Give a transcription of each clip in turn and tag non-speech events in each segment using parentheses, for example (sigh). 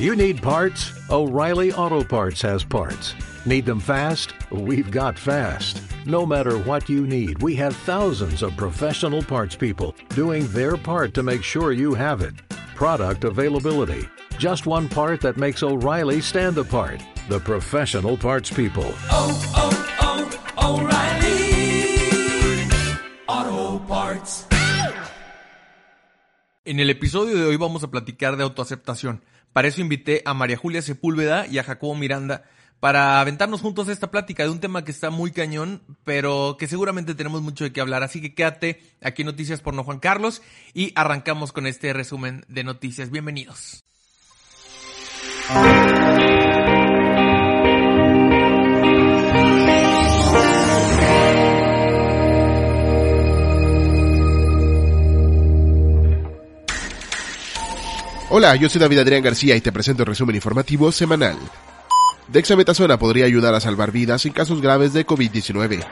You need parts? O'Reilly Auto Parts has parts. Need them fast? We've got fast. No matter what you need, we have thousands of professional parts people doing their part to make sure you have it. Product availability. Just one part that makes O'Reilly stand apart. The professional parts people. oh, oh, oh O'Reilly Auto Parts. En el episodio de hoy vamos a platicar de autoaceptación. Para eso invité a María Julia Sepúlveda y a Jacobo Miranda para aventarnos juntos esta plática de un tema que está muy cañón, pero que seguramente tenemos mucho de qué hablar. Así que quédate aquí en Noticias por No Juan Carlos y arrancamos con este resumen de noticias. Bienvenidos. Hola, yo soy David Adrián García y te presento el resumen informativo semanal. Dexametasona podría ayudar a salvar vidas en casos graves de COVID-19.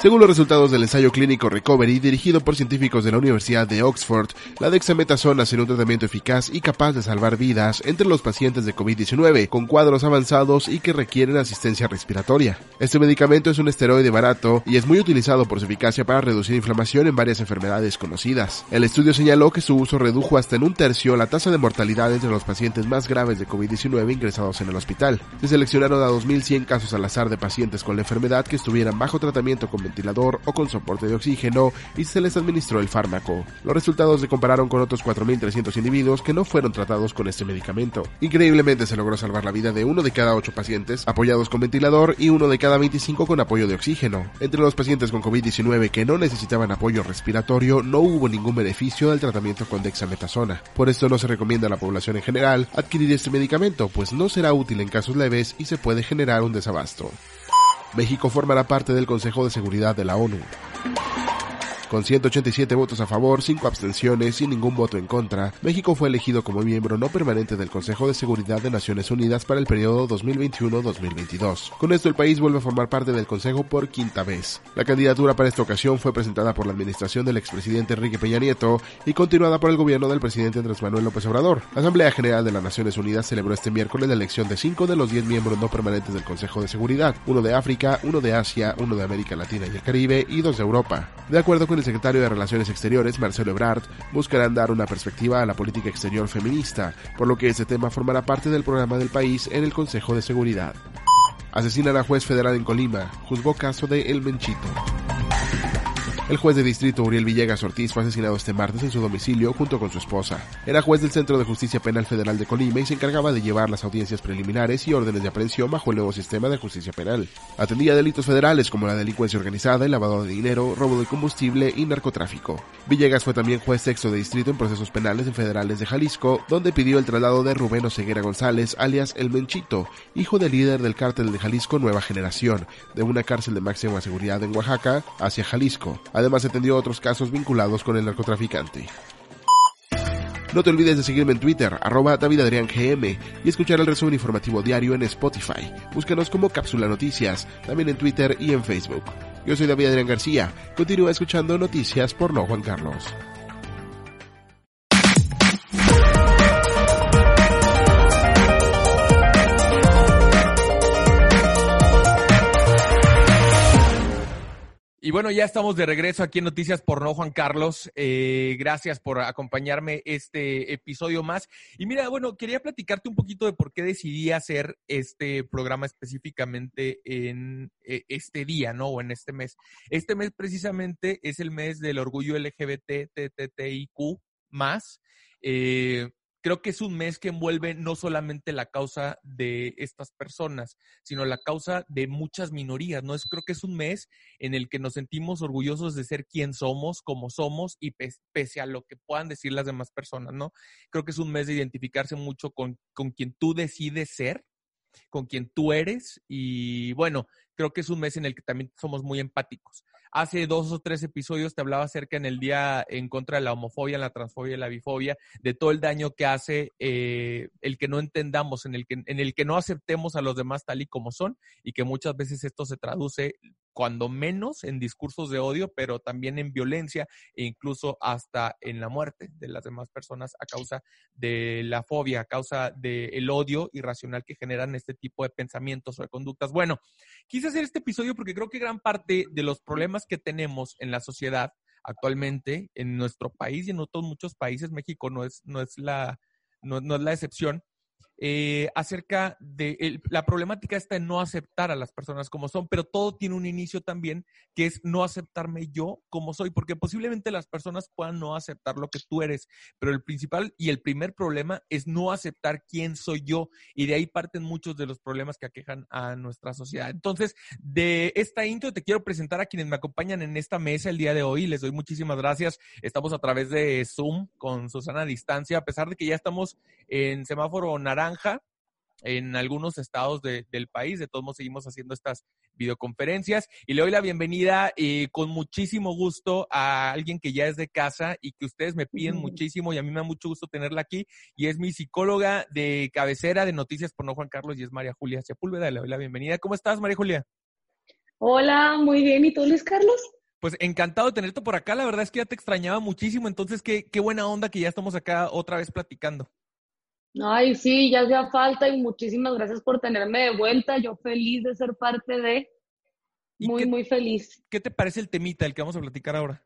Según los resultados del ensayo clínico Recovery dirigido por científicos de la Universidad de Oxford, la dexametasona será un tratamiento eficaz y capaz de salvar vidas entre los pacientes de COVID-19 con cuadros avanzados y que requieren asistencia respiratoria. Este medicamento es un esteroide barato y es muy utilizado por su eficacia para reducir inflamación en varias enfermedades conocidas. El estudio señaló que su uso redujo hasta en un tercio la tasa de mortalidad entre los pacientes más graves de COVID-19 ingresados en el hospital. Se seleccionaron a 2.100 casos al azar de pacientes con la enfermedad que estuvieran bajo tratamiento con ventilador o con soporte de oxígeno y se les administró el fármaco. Los resultados se compararon con otros 4.300 individuos que no fueron tratados con este medicamento. Increíblemente se logró salvar la vida de uno de cada ocho pacientes apoyados con ventilador y uno de cada 25 con apoyo de oxígeno. Entre los pacientes con COVID-19 que no necesitaban apoyo respiratorio no hubo ningún beneficio del tratamiento con dexametasona. Por esto no se recomienda a la población en general adquirir este medicamento, pues no será útil en casos leves y se puede generar un desabasto. México formará parte del Consejo de Seguridad de la ONU. Con 187 votos a favor, 5 abstenciones y ningún voto en contra, México fue elegido como miembro no permanente del Consejo de Seguridad de Naciones Unidas para el periodo 2021-2022. Con esto el país vuelve a formar parte del Consejo por quinta vez. La candidatura para esta ocasión fue presentada por la administración del expresidente Enrique Peña Nieto y continuada por el gobierno del presidente Andrés Manuel López Obrador. La Asamblea General de las Naciones Unidas celebró este miércoles la elección de 5 de los 10 miembros no permanentes del Consejo de Seguridad, uno de África, uno de Asia, uno de América Latina y el Caribe y dos de Europa. De acuerdo con el secretario de Relaciones Exteriores, Marcelo Ebrard, buscarán dar una perspectiva a la política exterior feminista, por lo que este tema formará parte del programa del país en el Consejo de Seguridad. Asesinan a juez federal en Colima, juzgó caso de El Menchito. El juez de distrito Uriel Villegas Ortiz fue asesinado este martes en su domicilio junto con su esposa. Era juez del Centro de Justicia Penal Federal de Colima y se encargaba de llevar las audiencias preliminares y órdenes de aprehensión bajo el nuevo sistema de justicia penal. Atendía delitos federales como la delincuencia organizada, el lavado de dinero, robo de combustible y narcotráfico. Villegas fue también juez sexto de distrito en procesos penales en federales de Jalisco, donde pidió el traslado de Rubén Oseguera González, alias El Menchito, hijo del líder del cártel de Jalisco Nueva Generación, de una cárcel de máxima seguridad en Oaxaca hacia Jalisco. Además, atendió otros casos vinculados con el narcotraficante. No te olvides de seguirme en Twitter, arroba DavidAdriánGM, y escuchar el resumen informativo diario en Spotify. Búscanos como Cápsula Noticias, también en Twitter y en Facebook. Yo soy David Adrián García. Continúa escuchando noticias por No Juan Carlos. Y bueno, ya estamos de regreso aquí en Noticias por No Juan Carlos. Eh, gracias por acompañarme este episodio más. Y mira, bueno, quería platicarte un poquito de por qué decidí hacer este programa específicamente en eh, este día, ¿no? O en este mes. Este mes precisamente es el mes del orgullo LGBT, TTTIQ más. Eh, creo que es un mes que envuelve no solamente la causa de estas personas, sino la causa de muchas minorías, ¿no? Es, creo que es un mes en el que nos sentimos orgullosos de ser quien somos, como somos, y pese a lo que puedan decir las demás personas, ¿no? Creo que es un mes de identificarse mucho con, con quien tú decides ser, con quien tú eres, y bueno, creo que es un mes en el que también somos muy empáticos. Hace dos o tres episodios te hablaba acerca en el día en contra de la homofobia, la transfobia y la bifobia, de todo el daño que hace eh, el que no entendamos, en el que, en el que no aceptemos a los demás tal y como son y que muchas veces esto se traduce cuando menos en discursos de odio, pero también en violencia e incluso hasta en la muerte de las demás personas a causa de la fobia, a causa del odio irracional que generan este tipo de pensamientos o de conductas. Bueno, quise hacer este episodio porque creo que gran parte de los problemas que tenemos en la sociedad actualmente en nuestro país y en otros muchos países, México no es, no es, la, no es la excepción, eh, acerca de la problemática está en no aceptar a las personas como son, pero todo tiene un inicio también que es no aceptarme yo como soy, porque posiblemente las personas puedan no aceptar lo que tú eres, pero el principal y el primer problema es no aceptar quién soy yo y de ahí parten muchos de los problemas que aquejan a nuestra sociedad. Entonces, de esta intro te quiero presentar a quienes me acompañan en esta mesa el día de hoy. Les doy muchísimas gracias. Estamos a través de Zoom con Susana a distancia, a pesar de que ya estamos en semáforo naranja en algunos estados del país. De todos modos, seguimos haciendo estas videoconferencias. Y le doy la bienvenida eh, con muchísimo gusto a alguien que ya es de casa y que ustedes me piden muchísimo y a mí me da mucho gusto tenerla aquí. Y es mi psicóloga de cabecera de Noticias por No Juan Carlos y es María Julia Sepúlveda. Le doy la bienvenida. ¿Cómo estás, María Julia? Hola, muy bien. ¿Y tú, Luis Carlos? Pues encantado de tenerte por acá. La verdad es que ya te extrañaba muchísimo. Entonces, qué, qué buena onda que ya estamos acá otra vez platicando. Ay, sí, ya hacía falta y muchísimas gracias por tenerme de vuelta. Yo feliz de ser parte de. Muy, muy feliz. ¿Qué te parece el temita, el que vamos a platicar ahora?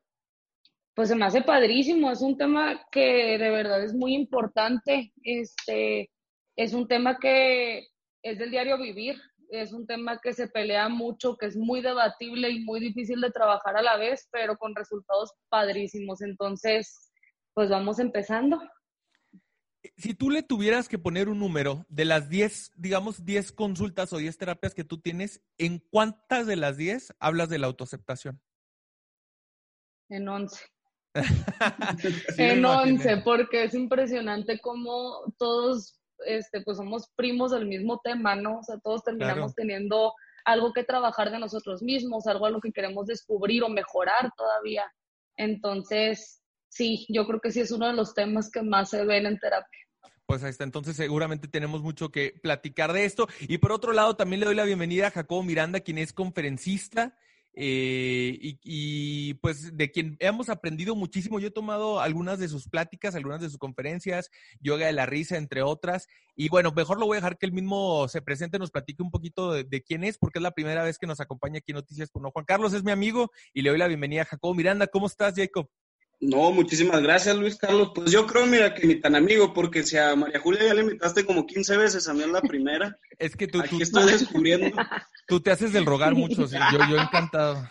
Pues se me hace padrísimo. Es un tema que de verdad es muy importante. Este, es un tema que es del diario vivir. Es un tema que se pelea mucho, que es muy debatible y muy difícil de trabajar a la vez, pero con resultados padrísimos. Entonces, pues vamos empezando si tú le tuvieras que poner un número de las 10, digamos 10 consultas o 10 terapias que tú tienes, ¿en cuántas de las 10 hablas de la autoaceptación? En 11. (laughs) en 11, porque es impresionante cómo todos este, pues somos primos del mismo tema, ¿no? O sea, todos terminamos teniendo algo que trabajar de nosotros mismos, algo a lo que queremos descubrir o mejorar todavía. Entonces, sí, yo creo que sí es uno de los temas que más se ven en terapia. Pues ahí está, entonces seguramente tenemos mucho que platicar de esto. Y por otro lado, también le doy la bienvenida a Jacobo Miranda, quien es conferencista eh, y, pues de quien hemos aprendido muchísimo. Yo he tomado algunas de sus pláticas, algunas de sus conferencias, yoga de la risa, entre otras. Y bueno, mejor lo voy a dejar que él mismo se presente, nos platique un poquito de, de quién es, porque es la primera vez que nos acompaña aquí en Noticias por No. Juan Carlos es mi amigo y le doy la bienvenida a Jacobo Miranda. ¿Cómo estás, Jacob? No, muchísimas gracias, Luis Carlos. Pues yo creo, mira, que ni tan amigo, porque si a María Julia ya le invitaste como 15 veces, a mí es la primera. (laughs) es que tú, Aquí estoy descubriendo. (laughs) Tú te haces del rogar mucho, sí. yo, yo encantado.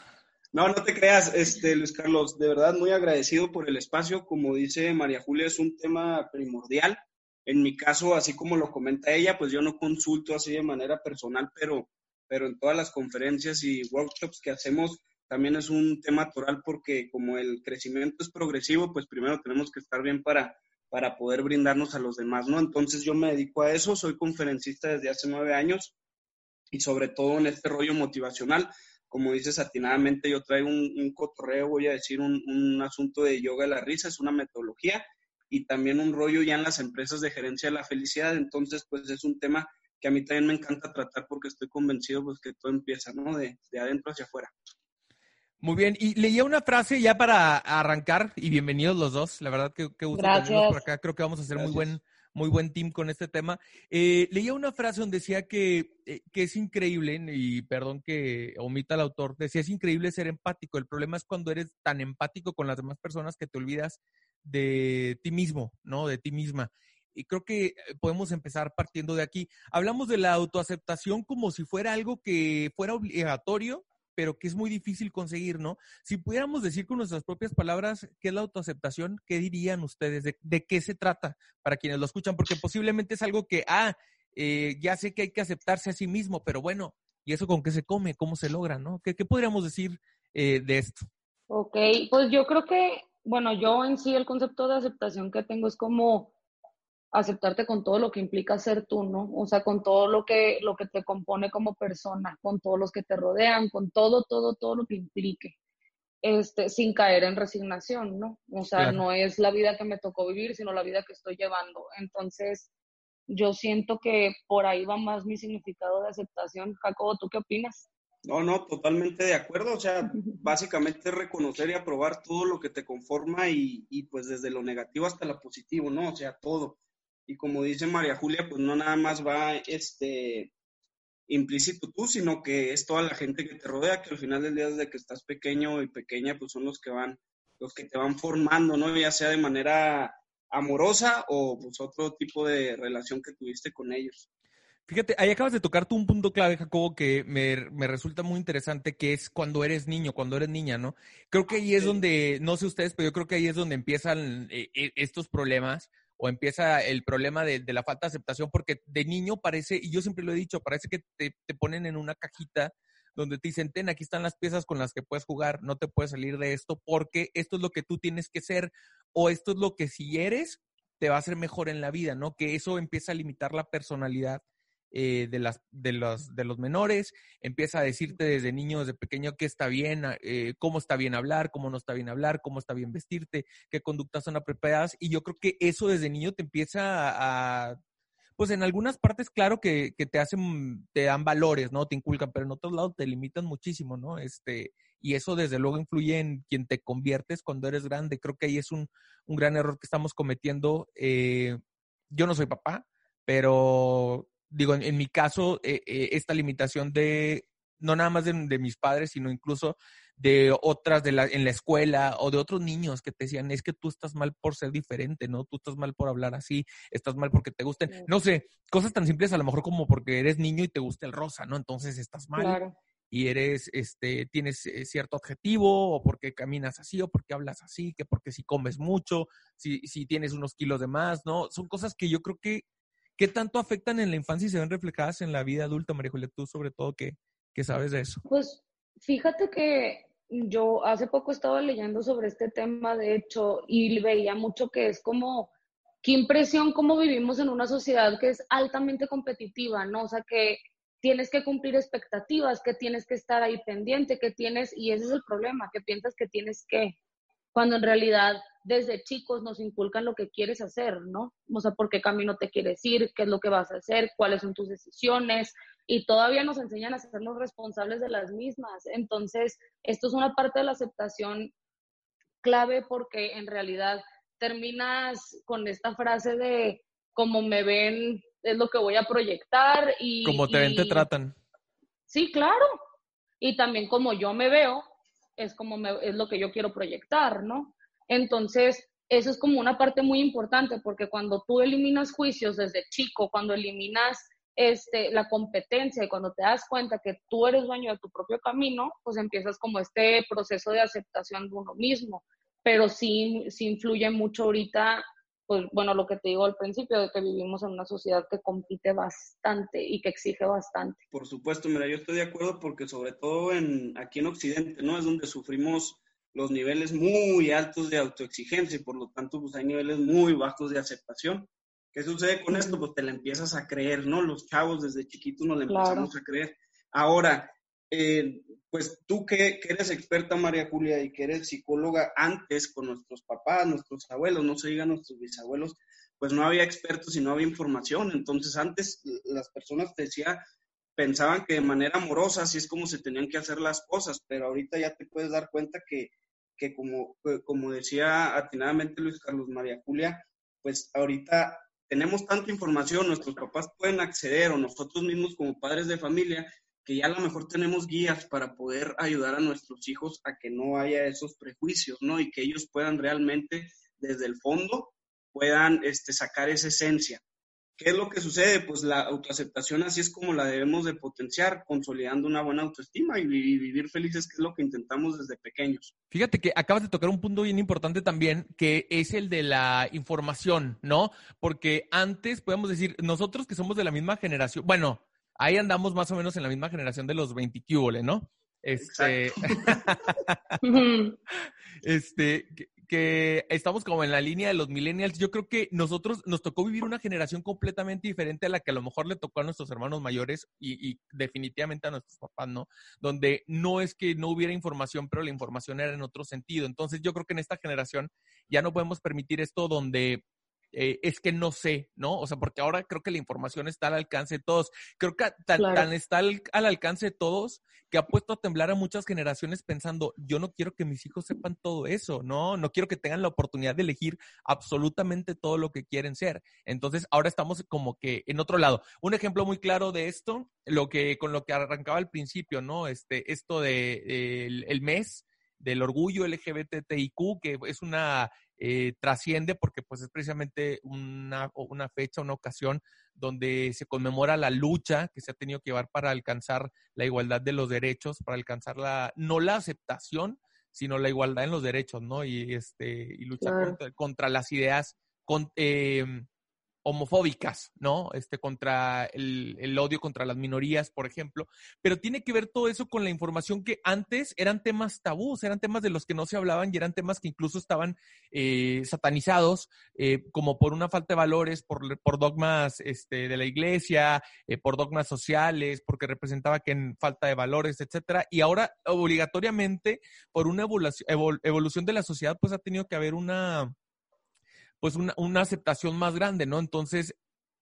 No, no te creas, este, Luis Carlos, de verdad muy agradecido por el espacio. Como dice María Julia, es un tema primordial. En mi caso, así como lo comenta ella, pues yo no consulto así de manera personal, pero, pero en todas las conferencias y workshops que hacemos, también es un tema toral porque como el crecimiento es progresivo, pues primero tenemos que estar bien para, para poder brindarnos a los demás, ¿no? Entonces yo me dedico a eso, soy conferencista desde hace nueve años y sobre todo en este rollo motivacional. Como dices atinadamente, yo traigo un, cotorreo, voy a decir, un, un asunto de yoga de la risa, es una metodología y también un rollo ya en las empresas de gerencia de la felicidad. Entonces, pues es un tema que a mí también me encanta tratar porque estoy convencido pues que todo empieza, ¿no? De, de adentro hacia afuera. Muy bien, y leía una frase ya para arrancar, y bienvenidos los dos, la verdad que, que gusto tenerlos por acá, creo que vamos a hacer muy buen, muy buen team con este tema. Eh, leía una frase donde decía que, eh, que, es increíble, y perdón que omita el autor, decía es increíble ser empático, el problema es cuando eres tan empático con las demás personas que te olvidas de ti mismo, ¿no? De ti misma. Y creo que eh, podemos empezar partiendo de aquí. Hablamos de la autoaceptación como si fuera algo que fuera obligatorio pero que es muy difícil conseguir, ¿no? Si pudiéramos decir con nuestras propias palabras qué es la autoaceptación, ¿qué dirían ustedes? ¿De, qué se trata para quienes lo escuchan? Porque posiblemente es algo que, ah, eh, ya sé que hay que aceptarse a sí mismo, pero bueno, ¿y eso con qué se come? ¿Cómo se logra? ¿no? ¿Qué, podríamos decir eh, de esto? Ok, pues yo creo que, bueno, yo en sí el concepto de aceptación que tengo es como aceptarte con todo lo que implica ser tú, ¿no? O sea, con todo lo que, lo que te compone como persona, con todos los que te rodean, con todo, todo, todo lo que implique, este, sin caer en resignación, ¿no? O sea, no es la vida que me tocó vivir, sino la vida que estoy llevando. Entonces, yo siento que por ahí va más mi significado de aceptación. Jacobo, ¿tú qué opinas? No, no, totalmente de acuerdo. O sea, básicamente reconocer y aprobar todo lo que te conforma y, y, pues desde lo negativo hasta lo positivo, ¿no? O sea, todo. Y como dice María Julia, pues no nada más va este implícito tú, sino que es toda la gente que te rodea, que al final del día desde que estás pequeño y pequeña, pues son los que van, los que te van formando, ¿no? Ya sea de manera amorosa o pues otro tipo de relación que tuviste con ellos. Fíjate, ahí acabas de tocar tú un punto clave, Jacobo, que me, me, resulta muy interesante, que es cuando eres niño, cuando eres niña, ¿no? Creo que ahí es donde, no sé ustedes, pero yo creo que ahí es donde empiezan eh, eh, estos problemas o empieza el problema de, la falta de aceptación, porque de niño parece, y yo siempre lo he dicho, parece que te, te ponen en una cajita donde te dicen, ten, aquí están las piezas con las que puedes jugar, no te puedes salir de esto, porque esto es lo que tú tienes que ser, o esto es lo que si eres, te va a hacer mejor en la vida, ¿no? Que eso empieza a limitar la personalidad eh, de, las, de, los, de los menores, empieza a decirte desde niño, desde pequeño, qué está bien, eh, cómo está bien hablar, cómo no está bien hablar, cómo está bien vestirte, qué conductas son apropiadas. Y yo creo que eso desde niño te empieza a, pues en algunas partes, claro que, que, te hacen, te dan valores, ¿no? Te inculcan, pero en otros lados te limitan muchísimo, ¿no? Este, y eso desde luego influye en quien te conviertes cuando eres grande. Creo que ahí es un, un gran error que estamos cometiendo. Eh, yo no soy papá, pero digo, en, mi caso, eh, eh, esta limitación de, no nada más de, mis padres, sino incluso de otras de la, en la escuela o de otros niños que te decían, es que tú estás mal por ser diferente, ¿no? Tú estás mal por hablar así, estás mal porque te gusten, no sé, cosas tan simples a lo mejor como porque eres niño y te gusta el rosa, ¿no? Entonces estás mal. Y eres, este, tienes eh, cierto objetivo, o porque caminas así, o porque hablas así, que porque si comes mucho, si, si tienes unos kilos de más, ¿no? Son cosas que yo creo que ¿Qué tanto afectan en la infancia y se ven reflejadas en la vida adulta, María Julia? Tú sobre todo, ¿qué, sabes de eso? Pues fíjate que yo hace poco estaba leyendo sobre este tema, de hecho, y veía mucho que es como, qué impresión cómo vivimos en una sociedad que es altamente competitiva, ¿no? O sea, que tienes que cumplir expectativas, que tienes que estar ahí pendiente, que tienes, y ese es el problema, que piensas que tienes que, cuando en realidad desde chicos nos inculcan lo que quieres hacer, ¿no? O sea, por qué camino te quieres ir, qué es lo que vas a hacer, cuáles son tus decisiones, y todavía nos enseñan a hacernos responsables de las mismas. Entonces, esto es una parte de la aceptación clave porque en realidad terminas con esta frase de como me ven es lo que voy a proyectar y... Como te ven, te tratan. Sí, claro. Y también como yo me veo, es como es lo que yo quiero proyectar, ¿no? Entonces, eso es como una parte muy importante porque cuando tú eliminas juicios desde chico, cuando eliminas este, la competencia y cuando te das cuenta que tú eres dueño de tu propio camino, pues empiezas como este proceso de aceptación de uno mismo. Pero sí, sí influye mucho ahorita, pues bueno, lo que te digo al principio, de que vivimos en una sociedad que compite bastante y que exige bastante. Por supuesto, mira, yo estoy de acuerdo porque sobre todo en, aquí en Occidente, ¿no? Es donde sufrimos los niveles muy altos de autoexigencia y por lo tanto pues hay niveles muy bajos de aceptación. ¿Qué sucede con esto? Pues te la empiezas a creer, ¿no? Los chavos desde chiquitos nos la empezamos a creer. Ahora, eh, pues tú que, eres experta, María Julia, y que eres psicóloga antes con nuestros papás, nuestros abuelos, no se digan nuestros bisabuelos, pues no había expertos y no había información. Entonces antes las personas te decían, pensaban que de manera amorosa así es como se tenían que hacer las cosas, pero ahorita ya te puedes dar cuenta que que como, como decía atinadamente Luis Carlos María Julia, pues ahorita tenemos tanta información, nuestros papás pueden acceder o nosotros mismos como padres de familia, que ya a lo mejor tenemos guías para poder ayudar a nuestros hijos a que no haya esos prejuicios, ¿no? Y que ellos puedan realmente desde el fondo puedan este, sacar esa esencia. ¿Qué es lo que sucede? Pues la autoaceptación así es como la debemos de potenciar, consolidando una buena autoestima y, vivir felices, que es lo que intentamos desde pequeños. Fíjate que acabas de tocar un punto bien importante también, que es el de la información, ¿no? Porque antes, podemos decir, nosotros que somos de la misma generación, bueno, ahí andamos más o menos en la misma generación de los 20 ¿no? Este, (laughs) este, que estamos como en la línea de los millennials. Yo creo que nosotros nos tocó vivir una generación completamente diferente a la que a lo mejor le tocó a nuestros hermanos mayores y, definitivamente a nuestros papás, ¿no? Donde no es que no hubiera información, pero la información era en otro sentido. Entonces yo creo que en esta generación ya no podemos permitir esto donde eh, es que no sé, ¿no? O sea, porque ahora creo que la información está al alcance de todos. Creo que tan, está al, alcance de todos que ha puesto a temblar a muchas generaciones pensando, yo no quiero que mis hijos sepan todo eso, no, no quiero que tengan la oportunidad de elegir absolutamente todo lo que quieren ser. Entonces, ahora estamos como que en otro lado. Un ejemplo muy claro de esto, lo que con lo que arrancaba al principio, ¿no? Este, esto de el mes del orgullo LGBTIQ, que es una eh, trasciende porque pues es precisamente una, una fecha, una ocasión donde se conmemora la lucha que se ha tenido que llevar para alcanzar la igualdad de los derechos, para alcanzar la, no la aceptación, sino la igualdad en los derechos, ¿no? Y este, y luchar contra, las ideas con, eh, homofóbicas, ¿no? Este, contra el, el, odio contra las minorías, por ejemplo. Pero tiene que ver todo eso con la información que antes eran temas tabús, eran temas de los que no se hablaban y eran temas que incluso estaban eh, satanizados, eh, como por una falta de valores, por, por dogmas este, de la iglesia, eh, por dogmas sociales, porque representaba que en falta de valores, etcétera. Y ahora, obligatoriamente, por una evolución de la sociedad, pues ha tenido que haber una pues una, una aceptación más grande, ¿no? Entonces,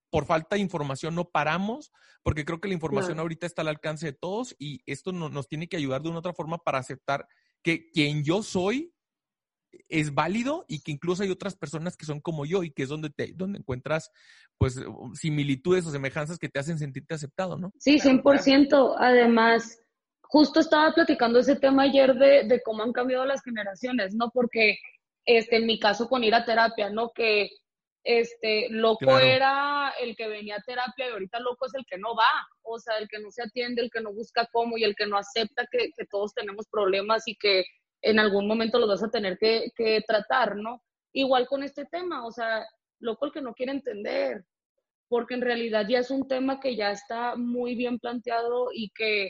por falta de información no paramos, porque creo que la información ahorita está al alcance de todos y esto nos tiene que ayudar de una otra forma para aceptar que quien yo soy es válido y que incluso hay otras personas que son como yo y que es donde te donde encuentras pues similitudes o semejanzas que te hacen sentirte aceptado, ¿no? Sí, 100%. Además, justo estaba platicando ese tema ayer de, de cómo han cambiado las generaciones, ¿no? Porque este, en mi caso con ir a terapia, ¿no? Que este, loco era el que venía a terapia y ahorita loco es el que no va, o sea, el que no se atiende, el que no busca cómo y el que no acepta que, todos tenemos problemas y que en algún momento los vas a tener que, que tratar, ¿no? Igual con este tema, o sea, loco el que no quiere entender, porque en realidad ya es un tema que ya está muy bien planteado y que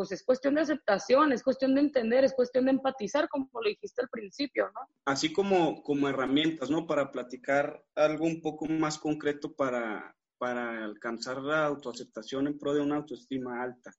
pues es cuestión de aceptación, es cuestión de entender, es cuestión de empatizar, como lo dijiste al principio, ¿no? Así como, como herramientas, ¿no? Para platicar algo un poco más concreto para, para alcanzar la autoaceptación en pro de una autoestima alta.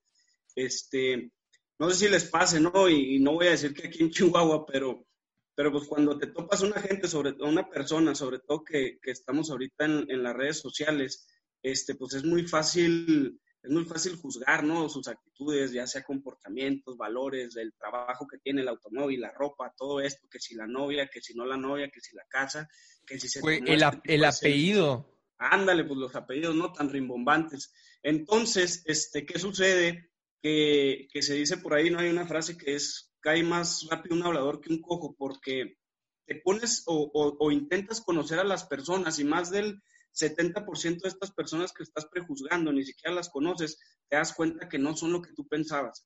Este, no sé si les pase, ¿no? Y, no voy a decir que aquí en Chihuahua, pero, pero pues cuando te topas una gente, sobre una persona, sobre todo que, que estamos ahorita en, en, las redes sociales, este, pues es muy fácil es muy fácil juzgar, ¿no? Sus actitudes, ya sea comportamientos, valores, el trabajo que tiene el automóvil, la ropa, todo esto, que si la novia, que si no la novia, que si la casa, que si se... el, este el apellido. Ándale, pues los apellidos no tan rimbombantes. Entonces, este, ¿qué sucede? Que, que se dice por ahí, no hay una frase que es, cae más rápido un hablador que un cojo, porque te pones o, o intentas conocer a las personas y más del 70% de estas personas que estás prejuzgando, ni siquiera las conoces, te das cuenta que no son lo que tú pensabas.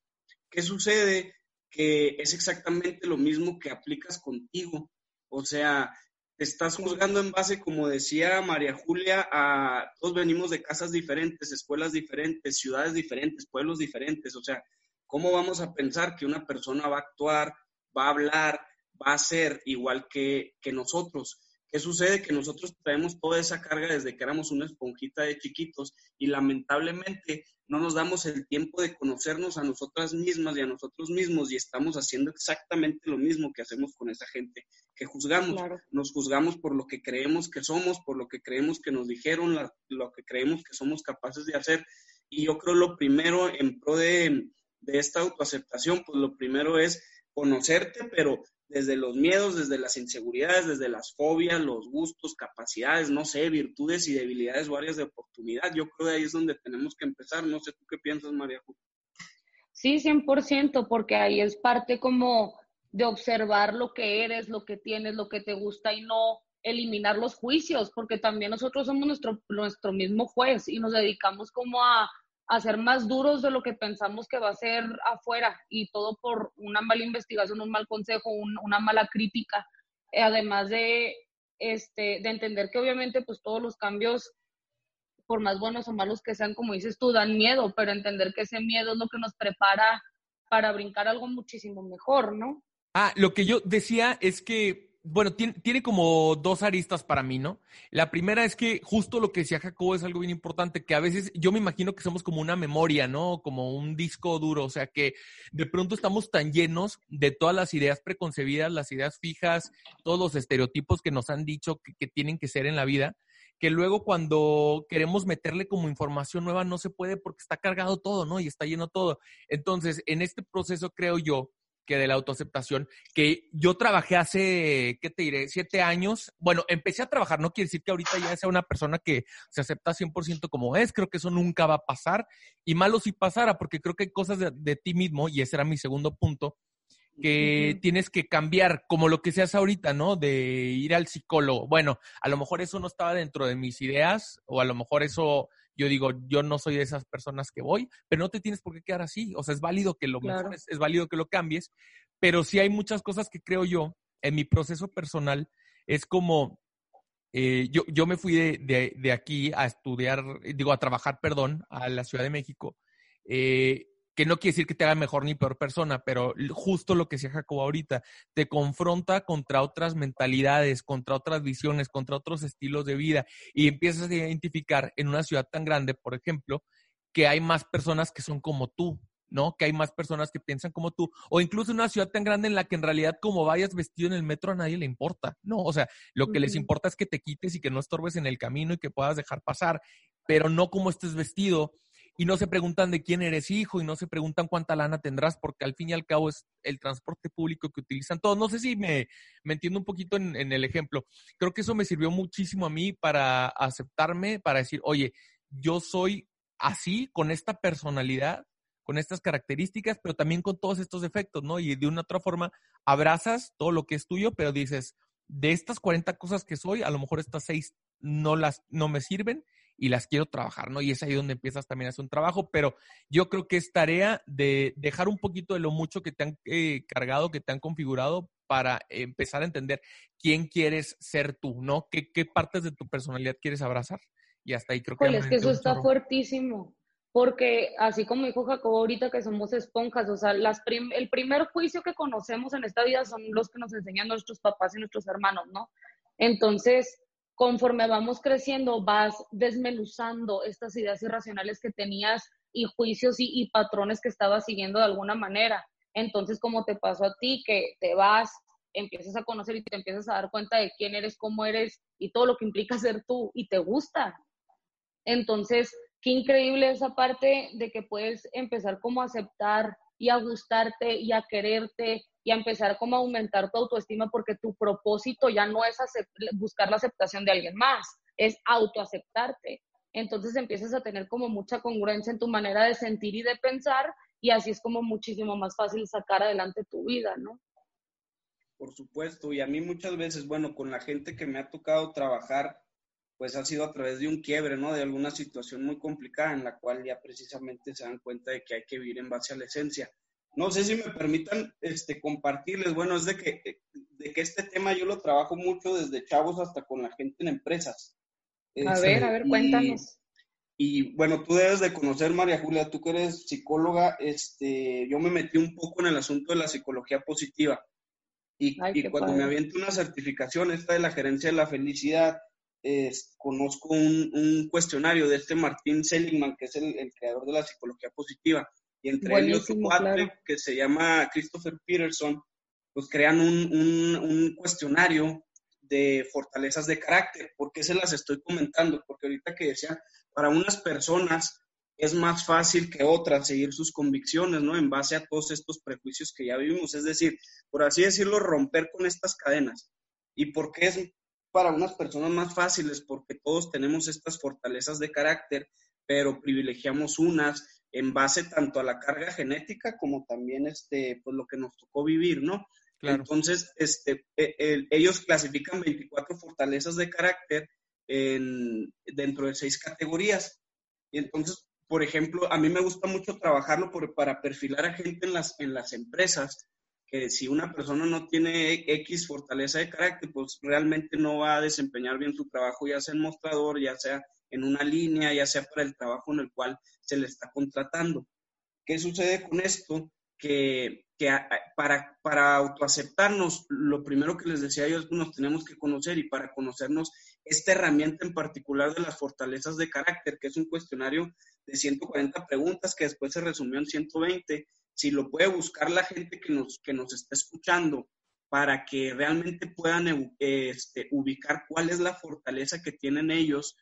¿Qué sucede? Que es exactamente lo mismo que aplicas contigo. O sea, te estás juzgando en base, como decía María Julia, a todos venimos de casas diferentes, escuelas diferentes, ciudades diferentes, pueblos diferentes. O sea, ¿cómo vamos a pensar que una persona va a actuar, va a hablar, va a ser igual que, que nosotros? ¿Qué sucede? Que nosotros traemos toda esa carga desde que éramos una esponjita de chiquitos y lamentablemente no nos damos el tiempo de conocernos a nosotras mismas y a nosotros mismos y estamos haciendo exactamente lo mismo que hacemos con esa gente que juzgamos. Nos juzgamos por lo que creemos que somos, por lo que creemos que nos dijeron, lo que creemos que somos capaces de hacer. Y yo creo lo primero en pro de, de esta autoaceptación, pues lo primero es conocerte, pero desde los miedos, desde las inseguridades, desde las fobias, los gustos, capacidades, no sé, virtudes y debilidades o áreas de oportunidad. Yo creo que ahí es donde tenemos que empezar. No sé tú qué piensas, María Julia. Sí, 100%, porque ahí es parte como de observar lo que eres, lo que tienes, lo que te gusta y no eliminar los juicios, porque también nosotros somos nuestro, nuestro mismo juez y nos dedicamos como a a ser más duros de lo que pensamos que va a ser afuera y todo por una mala investigación, un mal consejo, una mala crítica, eh, además de, este, de entender que obviamente pues todos los cambios, por más buenos o malos que sean, como dices tú, dan miedo, pero entender que ese miedo es lo que nos prepara para brincar algo muchísimo mejor, ¿no? Ah, lo que yo decía es que bueno, tiene, como dos aristas para mí, ¿no? La primera es que justo lo que decía Jacobo es algo bien importante, que a veces yo me imagino que somos como una memoria, ¿no? Como un disco duro, o sea que de pronto estamos tan llenos de todas las ideas preconcebidas, las ideas fijas, todos los estereotipos que nos han dicho que, que tienen que ser en la vida, que luego cuando queremos meterle como información nueva no se puede porque está cargado todo, ¿no? Y está lleno todo. Entonces, en este proceso creo yo que de la autoaceptación, que yo trabajé hace, ¿qué te diré? Siete años. Bueno, empecé a trabajar, no quiere decir que ahorita ya sea una persona que se acepta 100% como es, creo que eso nunca va a pasar. Y malo si pasara, porque creo que hay cosas de, de ti mismo, y ese era mi segundo punto, que tienes que cambiar, como lo que seas ahorita, ¿no? De ir al psicólogo. Bueno, a lo mejor eso no estaba dentro de mis ideas, o a lo mejor eso, yo digo, yo no soy de esas personas que voy, pero no te tienes por qué quedar así. O sea, es válido que lo mejores, es válido que lo cambies, pero sí hay muchas cosas que creo yo, en mi proceso personal, es como, eh, yo, yo me fui de, de, de, aquí a estudiar, digo, a trabajar, perdón, a la Ciudad de México. Eh, que no quiere decir que te haga mejor ni peor persona, pero justo lo que decía Jacobo ahorita, te confronta contra otras mentalidades, contra otras visiones, contra otros estilos de vida y empiezas a identificar en una ciudad tan grande, por ejemplo, que hay más personas que son como tú, ¿no? Que hay más personas que piensan como tú, o incluso en una ciudad tan grande en la que en realidad como vayas vestido en el metro a nadie le importa, ¿no? O sea, lo que les importa es que te quites y que no estorbes en el camino y que puedas dejar pasar, pero no como estés vestido y no se preguntan de quién eres hijo y no se preguntan cuánta lana tendrás, porque al fin y al cabo es el transporte público que utilizan todos. No sé si me, me entiendo un poquito en, en, el ejemplo. Creo que eso me sirvió muchísimo a mí para aceptarme, para decir, oye, yo soy así, con esta personalidad, con estas características, pero también con todos estos defectos, ¿no? Y de una otra forma, abrazas todo lo que es tuyo, pero dices, de estas 40 cosas que soy, a lo mejor estas seis no las no me sirven y las quiero trabajar, ¿no? Y es ahí donde empiezas también a hacer un trabajo, pero yo creo que es tarea de dejar un poquito de lo mucho que te han eh, cargado, que te han configurado para empezar a entender quién quieres ser tú, ¿no? ¿Qué, qué partes de tu personalidad quieres abrazar? Y hasta ahí creo que... Pues es que eso está fuertísimo, porque así como dijo Jacobo ahorita que somos esponjas, o sea, las prim el primer juicio que conocemos en esta vida son los que nos enseñan nuestros papás y nuestros hermanos, ¿no? Entonces, conforme vamos creciendo, vas desmenuzando estas ideas irracionales que tenías y juicios y, patrones que estabas siguiendo de alguna manera. Entonces, como te pasó a ti, que te vas, empiezas a conocer y te empiezas a dar cuenta de quién eres, cómo eres y todo lo que implica (laughs) ser tú y te gusta. Entonces, qué increíble esa parte de que puedes empezar como a aceptar y a gustarte y a quererte y a empezar como a aumentar tu autoestima porque tu propósito ya no es buscar la aceptación de alguien más, es autoaceptarte. Entonces empiezas a tener como mucha congruencia en tu manera de sentir y de pensar y así es como muchísimo más fácil sacar adelante tu vida, ¿no? Por supuesto, y a mí muchas veces, bueno, con la gente que me ha tocado trabajar, pues ha sido a través de un quiebre, ¿no? De alguna situación muy complicada en la cual ya precisamente se dan cuenta de que hay que vivir en base a la esencia. No sé si me permitan este, compartirles, bueno, es de que, de que este tema yo lo trabajo mucho desde chavos hasta con la gente en empresas. A este, ver, a ver, cuéntanos. Y, bueno, tú debes de conocer, María Julia, tú que eres psicóloga, este, yo me metí un poco en el asunto de la psicología positiva. Y, Ay, y cuando padre. me aviento una certificación, esta de la gerencia de la felicidad, conozco un, un, cuestionario de este Martín Seligman, que es el, el creador de la psicología positiva y entre Buenísimo, ellos claro. que se llama Christopher Peterson, pues crean un, un, un, cuestionario de fortalezas de carácter. ¿Por qué se las estoy comentando? Porque ahorita que decía, para unas personas es más fácil que otras seguir sus convicciones, ¿no? En base a todos estos prejuicios que ya vivimos. Es decir, por así decirlo, romper con estas cadenas. ¿Y por qué es para unas personas más fáciles? Porque todos tenemos estas fortalezas de carácter, pero privilegiamos unas en base tanto a la carga genética como también este, pues lo que nos tocó vivir, ¿no? Claro. Entonces, este, eh, ellos clasifican 24 fortalezas de carácter en, dentro de seis categorías. Y entonces, por ejemplo, a mí me gusta mucho trabajarlo por, para perfilar a gente en las, en las empresas, que si una persona no tiene X fortaleza de carácter, pues realmente no va a desempeñar bien su trabajo, ya sea en mostrador, ya sea en una línea, ya sea para el trabajo en el cual se le está contratando. ¿Qué sucede con esto? Que, que para, para autoaceptarnos, lo primero que les decía yo es que nos tenemos que conocer y para conocernos esta herramienta en particular de las fortalezas de carácter, que es un cuestionario de 140 preguntas que después se resumió en 120, si lo puede buscar la gente que nos, que nos está escuchando para que realmente puedan este, ubicar cuál es la fortaleza que tienen ellos,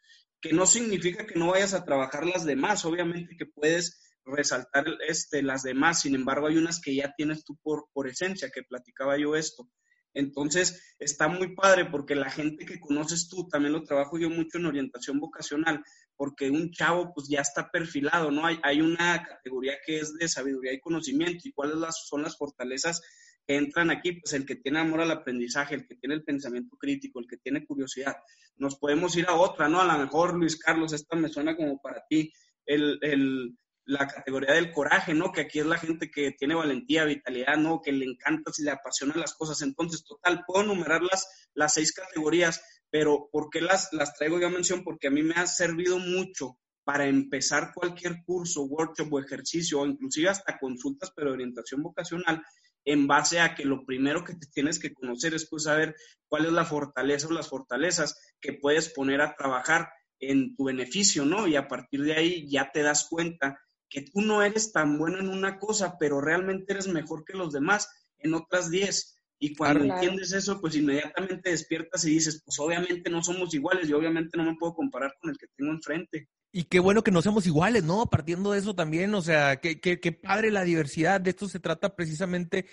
que no significa que no vayas a trabajar las demás, obviamente que puedes resaltar este, las demás, sin embargo hay unas que ya tienes tú por, por esencia, que platicaba yo esto. Entonces, está muy padre porque la gente que conoces tú, también lo trabajo yo mucho en orientación vocacional, porque un chavo pues ya está perfilado, ¿no? Hay, hay una categoría que es de sabiduría y conocimiento y cuáles son las fortalezas entran aquí, pues el que tiene amor al aprendizaje, el que tiene el pensamiento crítico, el que tiene curiosidad. Nos podemos ir a otra, ¿no? A lo mejor, Luis Carlos, esta me suena como para ti, el, el la categoría del coraje, ¿no? Que aquí es la gente que tiene valentía, vitalidad, ¿no? Que le encanta, si le apasionan las cosas. Entonces, total, puedo enumerar las, las seis categorías, pero ¿por qué las, las traigo yo a mención? Porque a mí me ha servido mucho para empezar cualquier curso, workshop o ejercicio, o inclusive hasta consultas, pero de orientación vocacional, en base a que lo primero que te tienes que conocer es pues saber cuál es la fortaleza o las fortalezas que puedes poner a trabajar en tu beneficio, ¿no? Y a partir de ahí ya te das cuenta que tú no eres tan bueno en una cosa, pero realmente eres mejor que los demás en otras 10. Y cuando entiendes eso, pues inmediatamente despiertas y dices, pues obviamente no somos iguales y obviamente no me puedo comparar con el que tengo enfrente. Y qué bueno que no seamos iguales, ¿no? Partiendo de eso también, o sea, qué, padre la diversidad, de esto se trata precisamente.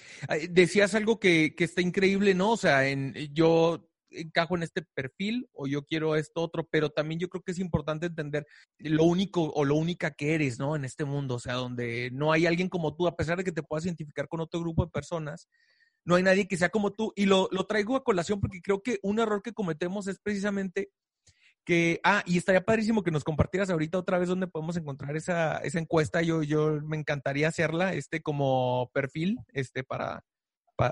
Decías algo que, que está increíble, ¿no? O sea, en, yo encajo en este perfil o yo quiero esto otro, pero también yo creo que es importante entender lo único o lo única que eres, ¿no? En este mundo, o sea, donde no hay alguien como tú, a pesar de que te puedas identificar con otro grupo de personas, no hay nadie que sea como tú. Y lo, lo traigo a colación porque creo que un error que cometemos es precisamente que, ah, y estaría padrísimo que nos compartieras ahorita otra vez dónde podemos encontrar esa, esa encuesta. Yo, yo me encantaría hacerla, este, como perfil, este, para,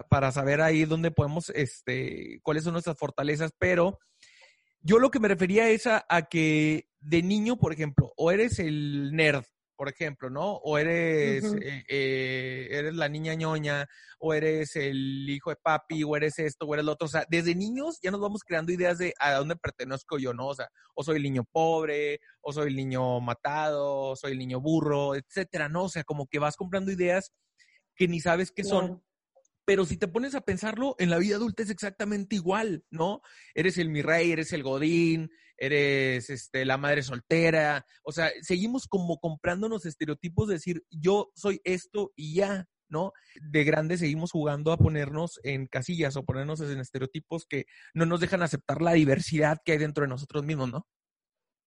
para saber ahí dónde podemos, este, cuáles son nuestras fortalezas, pero yo lo que me refería es a, que de niño, por ejemplo, o eres el nerd, por ejemplo, ¿no? O eres, eh, eh, eres la niña ñoña, o eres el hijo de papi, o eres esto, o eres lo otro. O sea, desde niños ya nos vamos creando ideas de a dónde pertenezco yo, ¿no? O sea, o soy el niño pobre, o soy el niño matado, o soy el niño burro, etcétera, ¿no? O sea, como que vas comprando ideas que ni sabes qué son pero si te pones a pensarlo, en la vida adulta es exactamente igual, ¿no? Eres el mi rey, eres el godín, eres este, la madre soltera, o sea, seguimos como comprándonos estereotipos de decir, yo soy esto y ya, ¿no? De grande seguimos jugando a ponernos en casillas o ponernos en estereotipos que no nos dejan aceptar la diversidad que hay dentro de nosotros mismos, ¿no?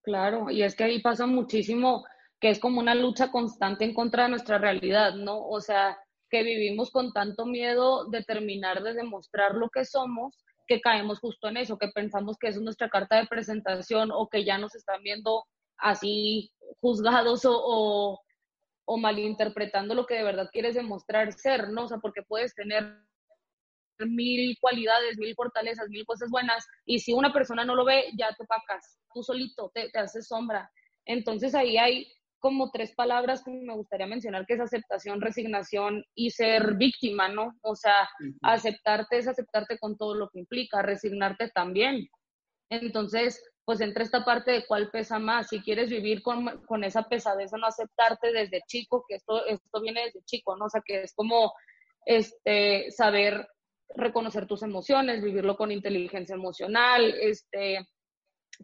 Claro, y es que ahí pasa muchísimo que es como una lucha constante en contra de nuestra realidad, ¿no? O sea, que vivimos con tanto miedo de terminar de demostrar lo que somos, que caemos justo en eso, que pensamos que es nuestra carta de presentación o que ya nos están viendo así juzgados o, o, malinterpretando lo que de verdad quieres demostrar ser, ¿no? O sea, porque puedes tener mil cualidades, mil fortalezas, mil cosas buenas, y si una persona no lo ve, ya te pacas, tú solito, te, te haces sombra. Entonces ahí hay como tres palabras que me gustaría mencionar, que es aceptación, resignación y ser víctima, ¿no? O sea, aceptarte es aceptarte con todo lo que implica, resignarte también. Entonces, pues entre esta parte de cuál pesa más, si quieres vivir con, con esa pesadez, no aceptarte desde chico, que esto, esto viene desde chico, ¿no? O sea, que es como este, saber reconocer tus emociones, vivirlo con inteligencia emocional, este,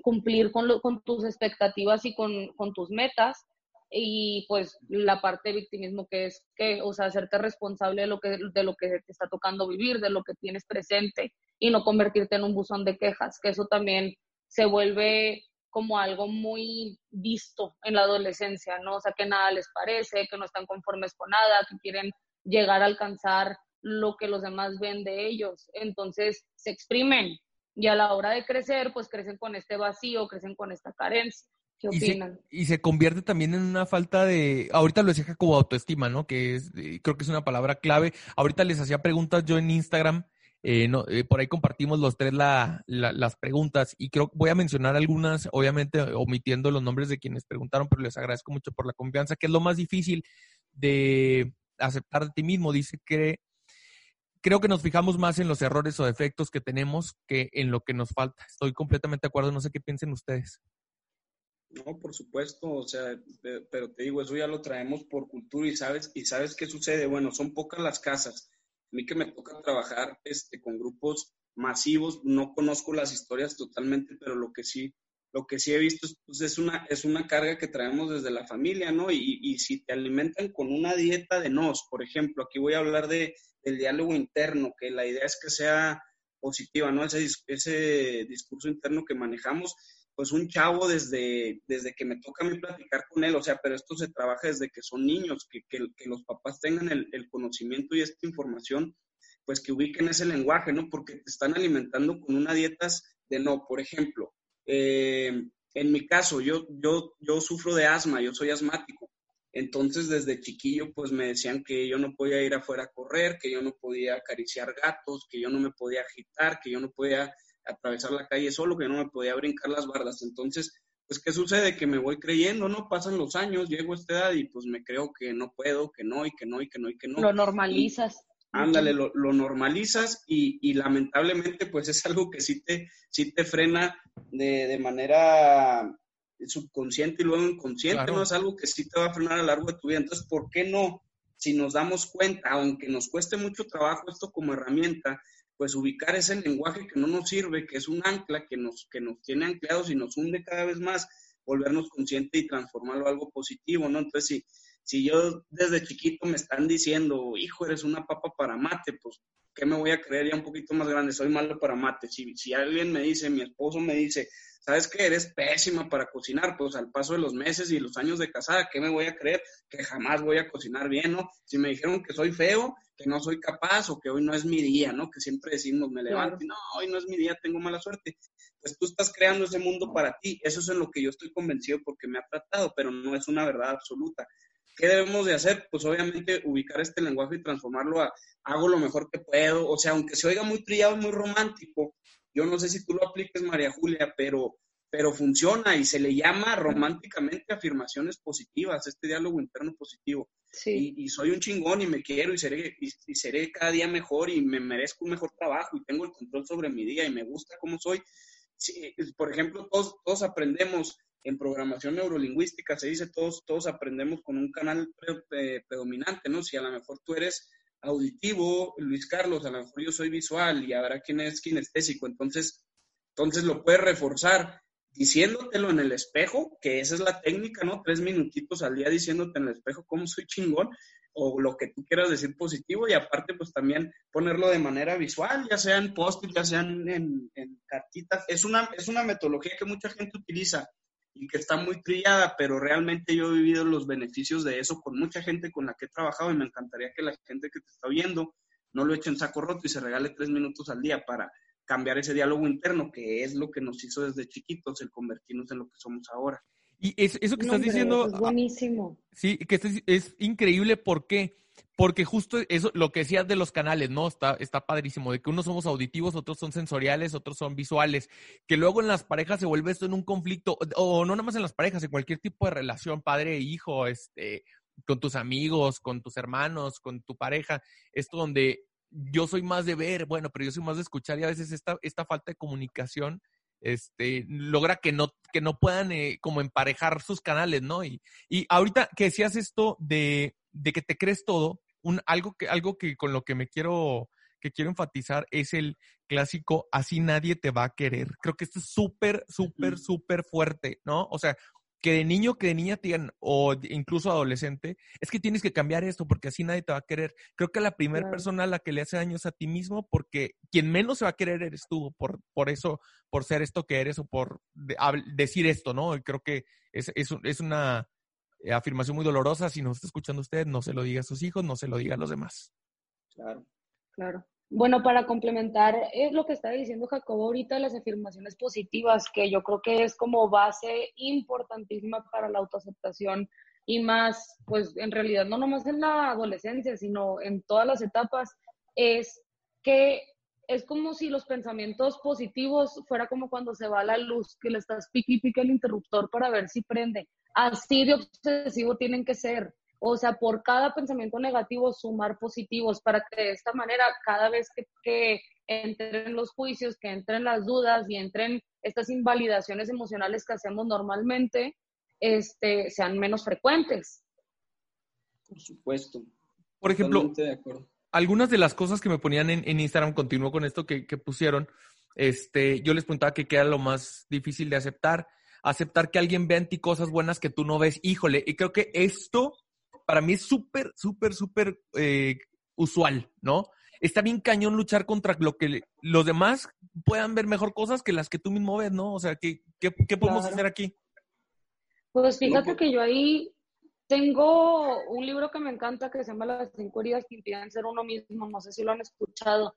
cumplir con, lo, con tus expectativas y con, con tus metas y pues la parte de victimismo que es que, o sea, hacerte responsable de lo que, de lo que te está tocando vivir, de lo que tienes presente y no convertirte en un buzón de quejas, que eso también se vuelve como algo muy visto en la adolescencia, ¿no? O sea, que nada les parece, que no están conformes con nada, que quieren llegar a alcanzar lo que los demás ven de ellos. Entonces se exprimen y a la hora de crecer, pues crecen con este vacío, crecen con esta carencia. ¿Qué opinan? Y se, convierte también en una falta de, ahorita lo decía como autoestima, ¿no? Que es, eh, creo que es una palabra clave. Ahorita les hacía preguntas yo en Instagram, eh, no, eh, por ahí compartimos los tres la, las preguntas y creo que voy a mencionar algunas, obviamente omitiendo los nombres de quienes preguntaron, pero les agradezco mucho por la confianza, que es lo más difícil de aceptar de ti mismo. Dice que creo que nos fijamos más en los errores o defectos que tenemos que en lo que nos falta. Estoy completamente de acuerdo, no sé qué piensen ustedes. No, por supuesto, o sea, pero te digo, eso ya lo traemos por cultura y sabes, y sabes qué sucede. Bueno, son pocas las casas A mí que me toca trabajar este, con grupos masivos, no conozco las historias totalmente, pero lo que sí, lo que sí he visto es, pues, es, una, es una carga que traemos desde la familia, ¿no? Y, y, si te alimentan con una dieta de nos, por ejemplo, aquí voy a hablar de, del diálogo interno, que la idea es que sea positiva, ¿no? Ese, ese discurso interno que manejamos, pues un chavo desde, desde que me toca a mí platicar con él, o sea, pero esto se trabaja desde que son niños, que, que, los papás tengan el, el, conocimiento y esta información, pues que ubiquen ese lenguaje, ¿no? Porque te están alimentando con una dietas de no. Por ejemplo, eh, en mi caso, yo, yo, yo sufro de asma, yo soy asmático. Entonces, desde chiquillo, pues me decían que yo no podía ir afuera a correr, que yo no podía acariciar gatos, que yo no me podía agitar, que yo no podía atravesar la calle solo, que no me podía brincar las bardas. Entonces, pues, ¿qué sucede? Que me voy creyendo, ¿no? Pasan los años, llego a esta edad y pues me creo que no puedo, que no, y que no, y que no, y que no. Lo normalizas. Y, ándale, lo, lo normalizas y, y, lamentablemente, pues es algo que sí te, sí te frena de, de manera subconsciente y luego inconsciente, claro. ¿no? Es algo que sí te va a frenar a lo largo de tu vida. Entonces, ¿por qué no? Si nos damos cuenta, aunque nos cueste mucho trabajo esto como herramienta, pues ubicar ese lenguaje que no nos sirve, que es un ancla que nos, que nos tiene anclados y nos hunde cada vez más, volvernos conscientes y transformarlo a algo positivo, ¿no? Entonces, si, si yo desde chiquito me están diciendo, hijo, eres una papa para mate, pues, ¿qué me voy a creer ya un poquito más grande? Soy malo para mate. Si, si alguien me dice, mi esposo me dice, ¿sabes qué? Eres pésima para cocinar, pues al paso de los meses y los años de casada, ¿qué me voy a creer? Que jamás voy a cocinar bien, ¿no? Si me dijeron que soy feo, que no soy capaz o que hoy no es mi día, ¿no? Que siempre decimos, me levanto y no, hoy no es mi día, tengo mala suerte. Pues tú estás creando ese mundo para ti. Eso es en lo que yo estoy convencido porque me ha tratado, pero no es una verdad absoluta. ¿Qué debemos de hacer? Pues obviamente ubicar este lenguaje y transformarlo a hago lo mejor que puedo. O sea, aunque se oiga muy trillado, muy romántico, yo no sé si tú lo apliques, María Julia, pero, pero funciona y se le llama románticamente afirmaciones positivas, este diálogo interno positivo. Sí. Y, y, soy un chingón y me quiero y seré, y, y, seré cada día mejor y me merezco un mejor trabajo y tengo el control sobre mi día y me gusta cómo soy. Sí, por ejemplo, todos, todos aprendemos en programación neurolingüística, se dice todos, todos aprendemos con un canal pre, predominante, ¿no? Si a lo mejor tú eres auditivo, Luis Carlos, a lo mejor yo soy visual y habrá quien es kinestésico, entonces, entonces lo puedes reforzar diciéndotelo en el espejo, que esa es la técnica, ¿no? Tres minutitos al día diciéndote en el espejo cómo soy chingón, o lo que tú quieras decir positivo, y aparte, pues también ponerlo de manera visual, ya sea en post ya sean en, en cartitas. Es una, es una metodología que mucha gente utiliza y que está muy trillada, pero realmente yo he vivido los beneficios de eso con mucha gente con la que he trabajado y me encantaría que la gente que te está viendo no lo eche en saco roto y se regale tres minutos al día para cambiar ese diálogo interno, que es lo que nos hizo desde chiquitos el convertirnos en lo que somos ahora. Y es, eso que No, estás hombre, diciendo, Es buenísimo. sí, que es, es increíble, ¿por qué? Porque justo eso, lo que decías de los canales, ¿no? Está, está padrísimo, de que unos somos auditivos, otros son sensoriales, otros son visuales, que luego en las parejas se vuelve esto en un conflicto, o no nada más en las parejas, en cualquier tipo de relación, padre e hijo, este, con tus amigos, con tus hermanos, con tu pareja, esto donde yo soy más de ver, bueno, pero yo soy más de escuchar y a veces esta, esta falta de comunicación este, logra que no, que no puedan eh, como emparejar sus canales, ¿no? Y, y ahorita que decías esto de, de que te crees todo, un, algo, que, algo que con lo que me quiero, que quiero enfatizar es el clásico, así nadie te va a querer. Creo que esto es súper, súper, súper fuerte, ¿no? O sea, que de niño, que de niña te digan, o incluso adolescente, es que tienes que cambiar esto porque así nadie te va a querer. Creo que la primera Claro. persona a la que le hace daño es a ti mismo porque quien menos se va a querer eres tú, por, por eso, por ser esto que eres o por de- decir esto, ¿no? Y creo que es, es, es una afirmación muy dolorosa. Si nos está escuchando usted, no se lo diga a sus hijos, no se lo diga a los demás. Claro. Claro. Bueno, para complementar es lo que estaba diciendo Jacobo ahorita, las afirmaciones positivas, que yo creo que es como base importantísima para la autoaceptación y más, pues en realidad no nomás en la adolescencia, sino en todas las etapas, es que es como si los pensamientos positivos fuera como cuando se va la luz, que le estás pique y pique el interruptor para ver si prende. Así de obsesivo tienen que ser. O sea, por cada pensamiento negativo, sumar positivos para que de esta manera, cada vez que, que entren los juicios, que entren las dudas y entren estas invalidaciones emocionales que hacemos normalmente, este, sean menos frecuentes. Por supuesto. Por ejemplo, de algunas de las cosas que me ponían en, Instagram, continúo con esto que, pusieron, este, yo les preguntaba que qué era lo más difícil de aceptar. Aceptar que alguien vea en ti cosas buenas que tú no ves. Híjole, y creo que esto para mí es súper, súper, súper eh, usual, ¿no? Está bien cañón luchar contra lo que los demás puedan ver mejor cosas que las que tú mismo ves, ¿no? O sea, ¿qué, qué, podemos hacer aquí? Pues fíjate que yo ahí tengo un libro que me encanta que se llama Las cinco heridas que impiden ser uno mismo, no sé si lo han escuchado,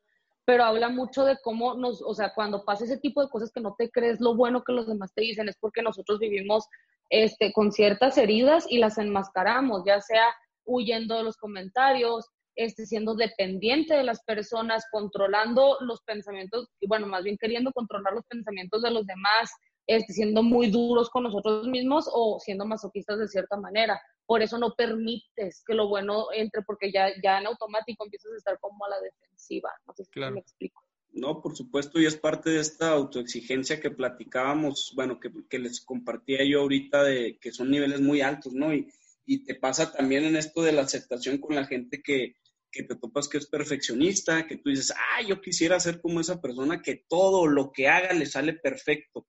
pero habla mucho de cómo nos, o sea, cuando pasa ese tipo de cosas que no te crees lo bueno que los demás te dicen, es porque nosotros vivimos este, con ciertas heridas y las enmascaramos, ya sea huyendo de los comentarios, este, siendo dependiente de las personas, controlando los pensamientos, y bueno, más bien queriendo controlar los pensamientos de los demás, este, siendo muy duros con nosotros mismos o siendo masoquistas de cierta manera. Por eso no permites que lo bueno entre, porque ya, ya en automático empiezas a estar como a la defensiva. No sé si me explico. No, por supuesto, y es parte de esta autoexigencia que platicábamos, bueno, que, que, les compartía yo ahorita de que son niveles muy altos, ¿no? Y, y te pasa también en esto de la aceptación con la gente que, que te topas que es perfeccionista, que tú dices, ah, yo quisiera ser como esa persona que todo lo que haga le sale perfecto.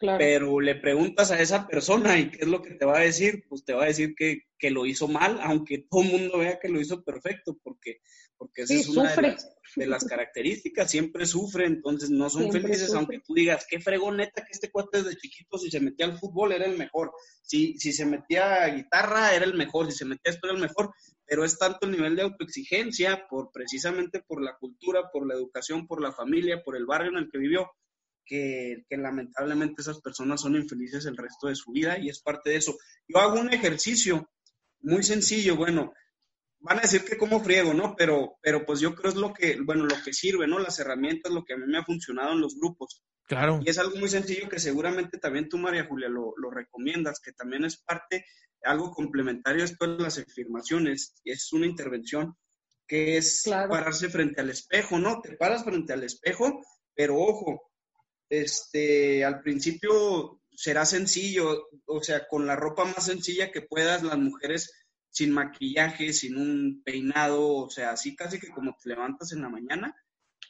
Pero le preguntas a esa persona y qué es lo que te va a decir, pues te va a decir que, que lo hizo mal, aunque todo el mundo vea que lo hizo perfecto, porque, porque esa es una de las, características, siempre sufre, entonces no son felices, aunque tú digas, qué fregoneta que este cuate desde chiquito, si se metía al fútbol era el mejor, si, si se metía a guitarra era el mejor, si se metía a esto era el mejor, pero es tanto el nivel de autoexigencia, por precisamente por la cultura, por la educación, por la familia, por el barrio en el que vivió, que, lamentablemente esas personas son infelices el resto de su vida y es parte de eso. Yo hago un ejercicio muy sencillo, bueno, van a decir que como friego, ¿no? Pero, pero pues yo creo es lo que, bueno, lo que sirve, ¿no? Las herramientas, lo que a mí me ha funcionado en los grupos. Claro. Y es algo muy sencillo que seguramente también tú, María Julia, lo, recomiendas, que también es parte, algo complementario a esto de las afirmaciones, es una intervención que es pararse frente al espejo, ¿no? Te paras frente al espejo, pero ojo, este, al principio será sencillo, o sea, con la ropa más sencilla que puedas, las mujeres sin maquillaje, sin un peinado, o sea, así casi que como te levantas en la mañana,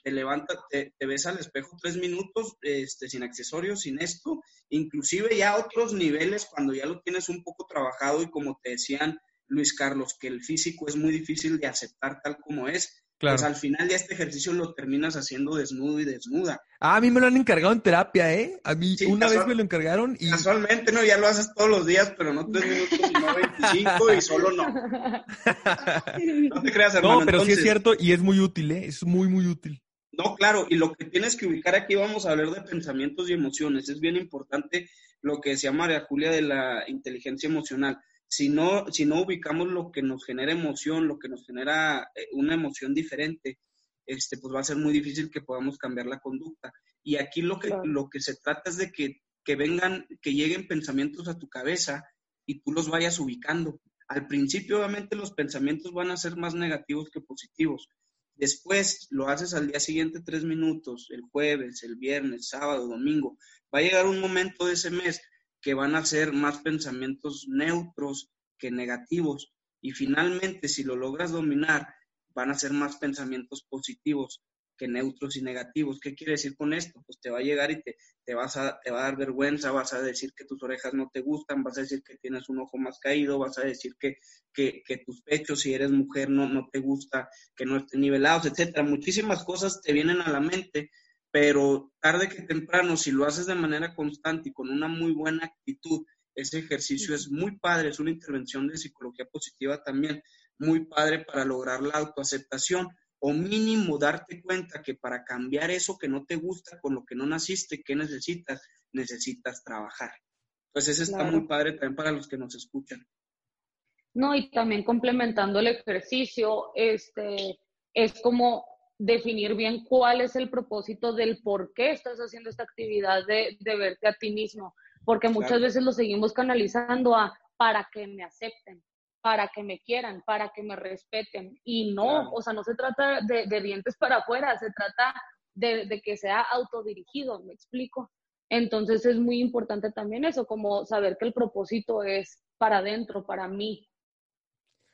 te levantas, te, ves al espejo tres minutos, este, sin accesorios, sin esto, inclusive ya otros niveles cuando ya lo tienes un poco trabajado y como te decían Luis Carlos, que el físico es muy difícil de aceptar tal como es, pues al final ya este ejercicio lo terminas haciendo desnudo y desnuda. Ah, a mí me lo han encargado en terapia, ¿eh? A mí una vez me lo encargaron y... Casualmente, ¿no? Ya lo haces todos los días, pero no tres minutos, sino 25 y solo no. (laughs) no te creas, hermano. No, pero sí es cierto y es muy útil, ¿eh? Es muy, muy útil. No, claro, y lo que tienes que ubicar aquí, vamos a hablar de pensamientos y emociones. Es bien importante lo que decía María Julia de la inteligencia emocional si no, si no ubicamos lo que nos genera emoción, lo que nos genera eh, una emoción diferente, este, pues va a ser muy difícil que podamos cambiar la conducta. Y aquí lo que, lo que se trata es de que, que vengan, que lleguen pensamientos a tu cabeza y tú los vayas ubicando. Al principio, obviamente, los pensamientos van a ser más negativos que positivos. Después lo haces al día siguiente tres minutos, el jueves, el viernes, sábado, domingo. Va a llegar un momento de ese mes que van a ser más pensamientos neutros que negativos. Y finalmente, si lo logras dominar, van a ser más pensamientos positivos que neutros y negativos. ¿Qué quiere decir con esto? Pues te va a llegar y te, te, vas a, te va a dar vergüenza, vas a decir que tus orejas no te gustan, vas a decir que tienes un ojo más caído, vas a decir que, que, tus pechos, si eres mujer, no, no te gusta, que no estén nivelados, etcétera. Muchísimas cosas te vienen a la mente pero tarde que temprano, si lo haces de manera constante y con una muy buena actitud, ese ejercicio es muy padre, es una intervención de psicología positiva también, muy padre para lograr la autoaceptación o mínimo darte cuenta que para cambiar eso que no te gusta, con lo que no naciste, ¿qué necesitas? Necesitas trabajar. Entonces, eso está muy padre también para los que nos escuchan. No, y también complementando el ejercicio, este, es como definir bien cuál es el propósito del por qué estás haciendo esta actividad de, verte a ti mismo, porque muchas veces lo seguimos canalizando a para que me acepten, para que me quieran, para que me respeten. Y no, o sea, no se trata de, dientes para afuera, se trata de, de, que sea autodirigido, me explico. Entonces es muy importante también eso, como saber que el propósito es para adentro, para mí.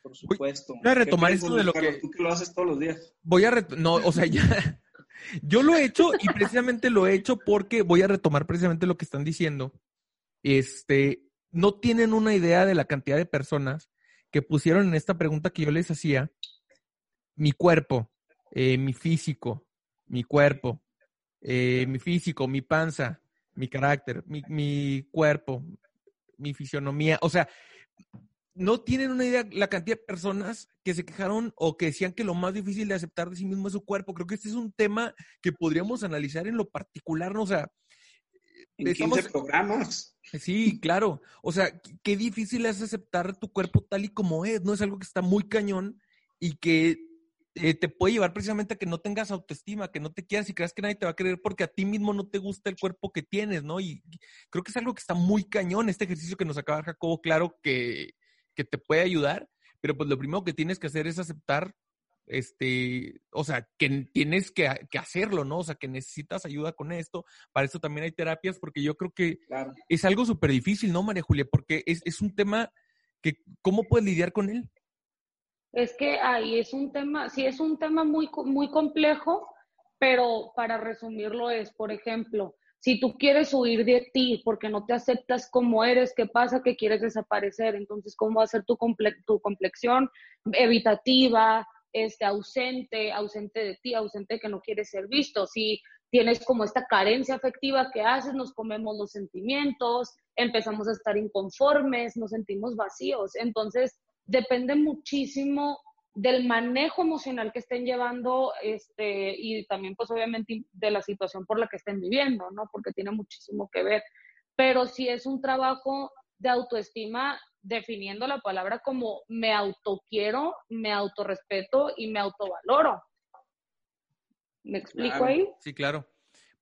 Por supuesto. Voy a retomar ¿Qué esto de lo que- Tú que lo haces todos los días. Voy a ret- no, o sea, ya (laughs) yo lo he hecho y precisamente lo he hecho porque voy a retomar precisamente lo que están diciendo. Este, no tienen una idea de la cantidad de personas que pusieron en esta pregunta que yo les hacía mi cuerpo, eh, mi físico, mi cuerpo, eh, mi físico, mi panza, mi carácter, mi, mi cuerpo, mi fisionomía. O sea, no tienen una idea la cantidad de personas que se quejaron o que decían que lo más difícil de aceptar de sí mismo es su cuerpo. Creo que este es un tema que podríamos analizar en lo particular, ¿no? O sea, En Estamos- 15 programas. Sí, claro. O sea, qué- difícil es aceptar tu cuerpo tal y como es, ¿no? Es algo que está muy cañón y que eh, te puede llevar precisamente a que no tengas autoestima, que no te quieras y creas que nadie te va a querer porque a ti mismo no te gusta el cuerpo que tienes, ¿no? Y creo que es algo que está muy cañón, este ejercicio que nos acaba Jacobo, claro que, que te puede ayudar, pero pues lo primero que tienes que hacer es aceptar, este, o sea, que tienes que, que hacerlo, ¿no? O sea, que necesitas ayuda con esto, para eso también hay terapias, porque yo creo que Claro. es algo súper difícil, ¿no, María Julia? Porque es, es un tema que, ¿cómo puedes lidiar con él? Es que ahí es un tema, sí es un tema muy, co- muy complejo, pero para resumirlo es, por ejemplo, si tú quieres huir de ti porque no te aceptas como eres, ¿qué pasa? Que quieres desaparecer. Entonces, ¿cómo va a ser tu, comple- tu complexión evitativa, este, ausente, ausente de ti, ausente que no quieres ser visto? Si tienes como esta carencia afectiva que haces, nos comemos los sentimientos, empezamos a estar inconformes, nos sentimos vacíos. Entonces, depende muchísimo del manejo emocional que estén llevando este, y también pues obviamente de la situación por la que estén viviendo, ¿no? Porque tiene muchísimo que ver. Pero si es un trabajo de autoestima definiendo la palabra como me autoquiero, me autorrespeto y me autovaloro. ¿Me explico Claro. ahí? Sí, claro.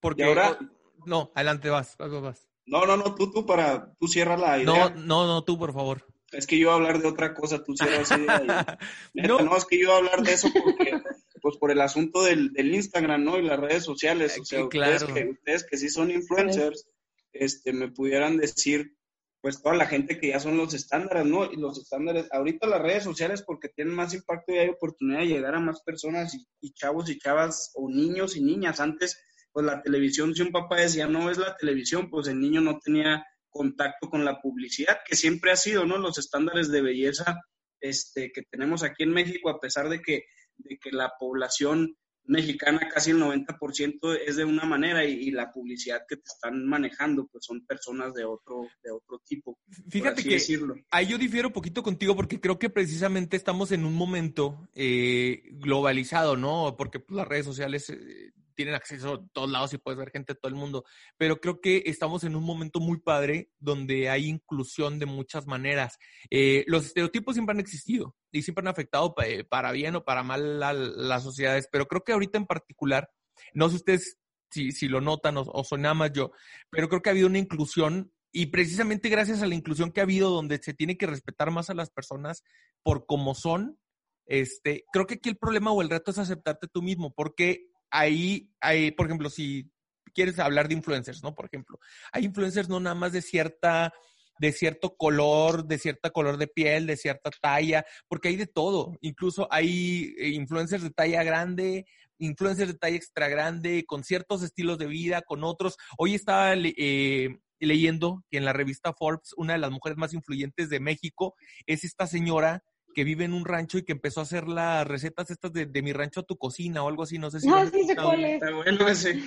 Porque Y ahora- no, adelante vas, vas, vas. No, no, no, tú, tú, para, tú cierra la No, no, no, tú, por favor. Es que yo iba a hablar de otra cosa, tú (laughs) Neta, No. no. es que yo iba a hablar de eso porque, pues por el asunto del, del Instagram, ¿no? Y las redes sociales. O sea, Sí, ustedes, claro. que, ustedes que sí son influencers, este, me pudieran decir, pues toda la gente que ya son los estándares, ¿no? Y los estándares, ahorita las redes sociales porque tienen más impacto y hay oportunidad de llegar a más personas y, y chavos y chavas o niños y niñas. Antes, pues la televisión, si un papá decía, no es la televisión, pues el niño no tenía contacto con la publicidad, que siempre ha sido, ¿no? Los estándares de belleza este, que tenemos aquí en México, a pesar de que, de que la población mexicana, casi el 90% es de una manera y, y la publicidad que te están manejando, pues son personas de otro, de otro tipo. Fíjate que decirlo. ahí yo difiero un poquito contigo porque creo que precisamente estamos en un momento eh, globalizado, ¿no? Porque pues, las redes sociales eh, tienen acceso a todos lados y puedes ver gente de todo el mundo. Pero creo que estamos en un momento muy padre donde hay inclusión de muchas maneras. Eh, los estereotipos siempre han existido y siempre han afectado eh, para bien o para mal a las sociedades, pero creo que ahorita en particular, no sé ustedes si, si lo notan o, o soy nada más yo, pero creo que ha habido una inclusión y precisamente gracias a la inclusión que ha habido donde se tiene que respetar más a las personas por como son, este, creo que aquí el problema o el reto es aceptarte tú mismo, porque ahí, hay, por ejemplo, si quieres hablar de influencers, ¿no? Por ejemplo, hay influencers no nada más de cierta de cierto color, de cierta color de piel, de cierta talla, porque hay de todo. Incluso hay eh, influencers de talla grande, influencers de talla extra grande, con ciertos estilos de vida, con otros. Hoy estaba eh, leyendo que en la revista Forbes, una de las mujeres más influyentes de México es esta señora que vive en un rancho y que empezó a hacer las recetas estas de, de mi rancho a tu cocina o algo así, no sé si... lo Ah, has sí sé escuchado. cuál es. Está bueno ese.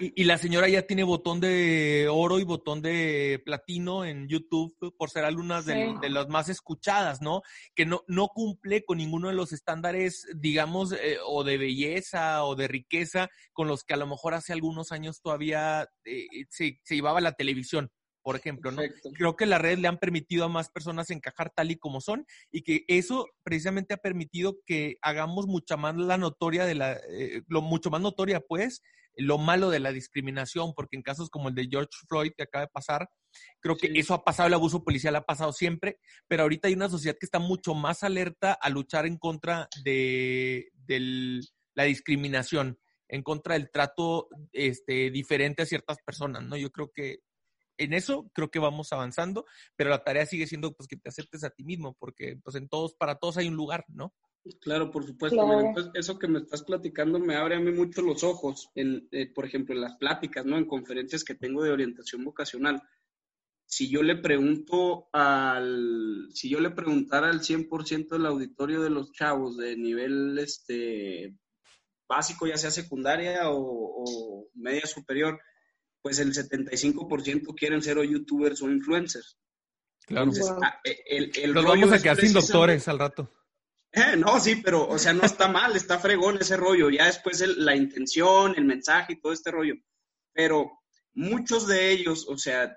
Y, y la señora ya tiene botón de oro y botón de platino en YouTube por ser de, Sí. de las más escuchadas, ¿no? Que no, no cumple con ninguno de los estándares, digamos, eh, o de belleza o de riqueza con los que a lo mejor hace algunos años todavía eh, se, se llevaba la televisión, por ejemplo, ¿no? Creo que las redes le han permitido a más personas encajar tal y como son y que eso precisamente ha permitido que hagamos mucha más la notoria de la, eh, lo mucho más notoria pues, lo malo de la discriminación, porque en casos como el de George Floyd que acaba de pasar, creo que eso ha pasado, el abuso policial ha pasado siempre, pero ahorita hay una sociedad que está mucho más alerta a luchar en contra de del- la discriminación, en contra del trato este, diferente a ciertas personas, ¿no? Yo creo que en eso creo que vamos avanzando, pero la tarea sigue siendo pues que te aceptes a ti mismo, porque pues en todos, para todos hay un lugar, ¿no? Claro, por supuesto. eso que me estás platicando me abre a mí mucho los ojos, en, eh, por ejemplo, en las pláticas, ¿no? En conferencias que tengo de orientación vocacional. Si yo le pregunto al, si yo le preguntara al 100% del auditorio de los chavos de nivel este, básico, ya sea secundaria o, media superior, pues el 75% quieren ser o youtubers o influencers. Claro. Ah, el, el, Nos vamos a quedar sin doctores al rato. Eh, no, sí, pero, o sea, no está mal, está fregón ese rollo. Ya después la intención, el mensaje y todo este rollo. Pero muchos de ellos, o sea,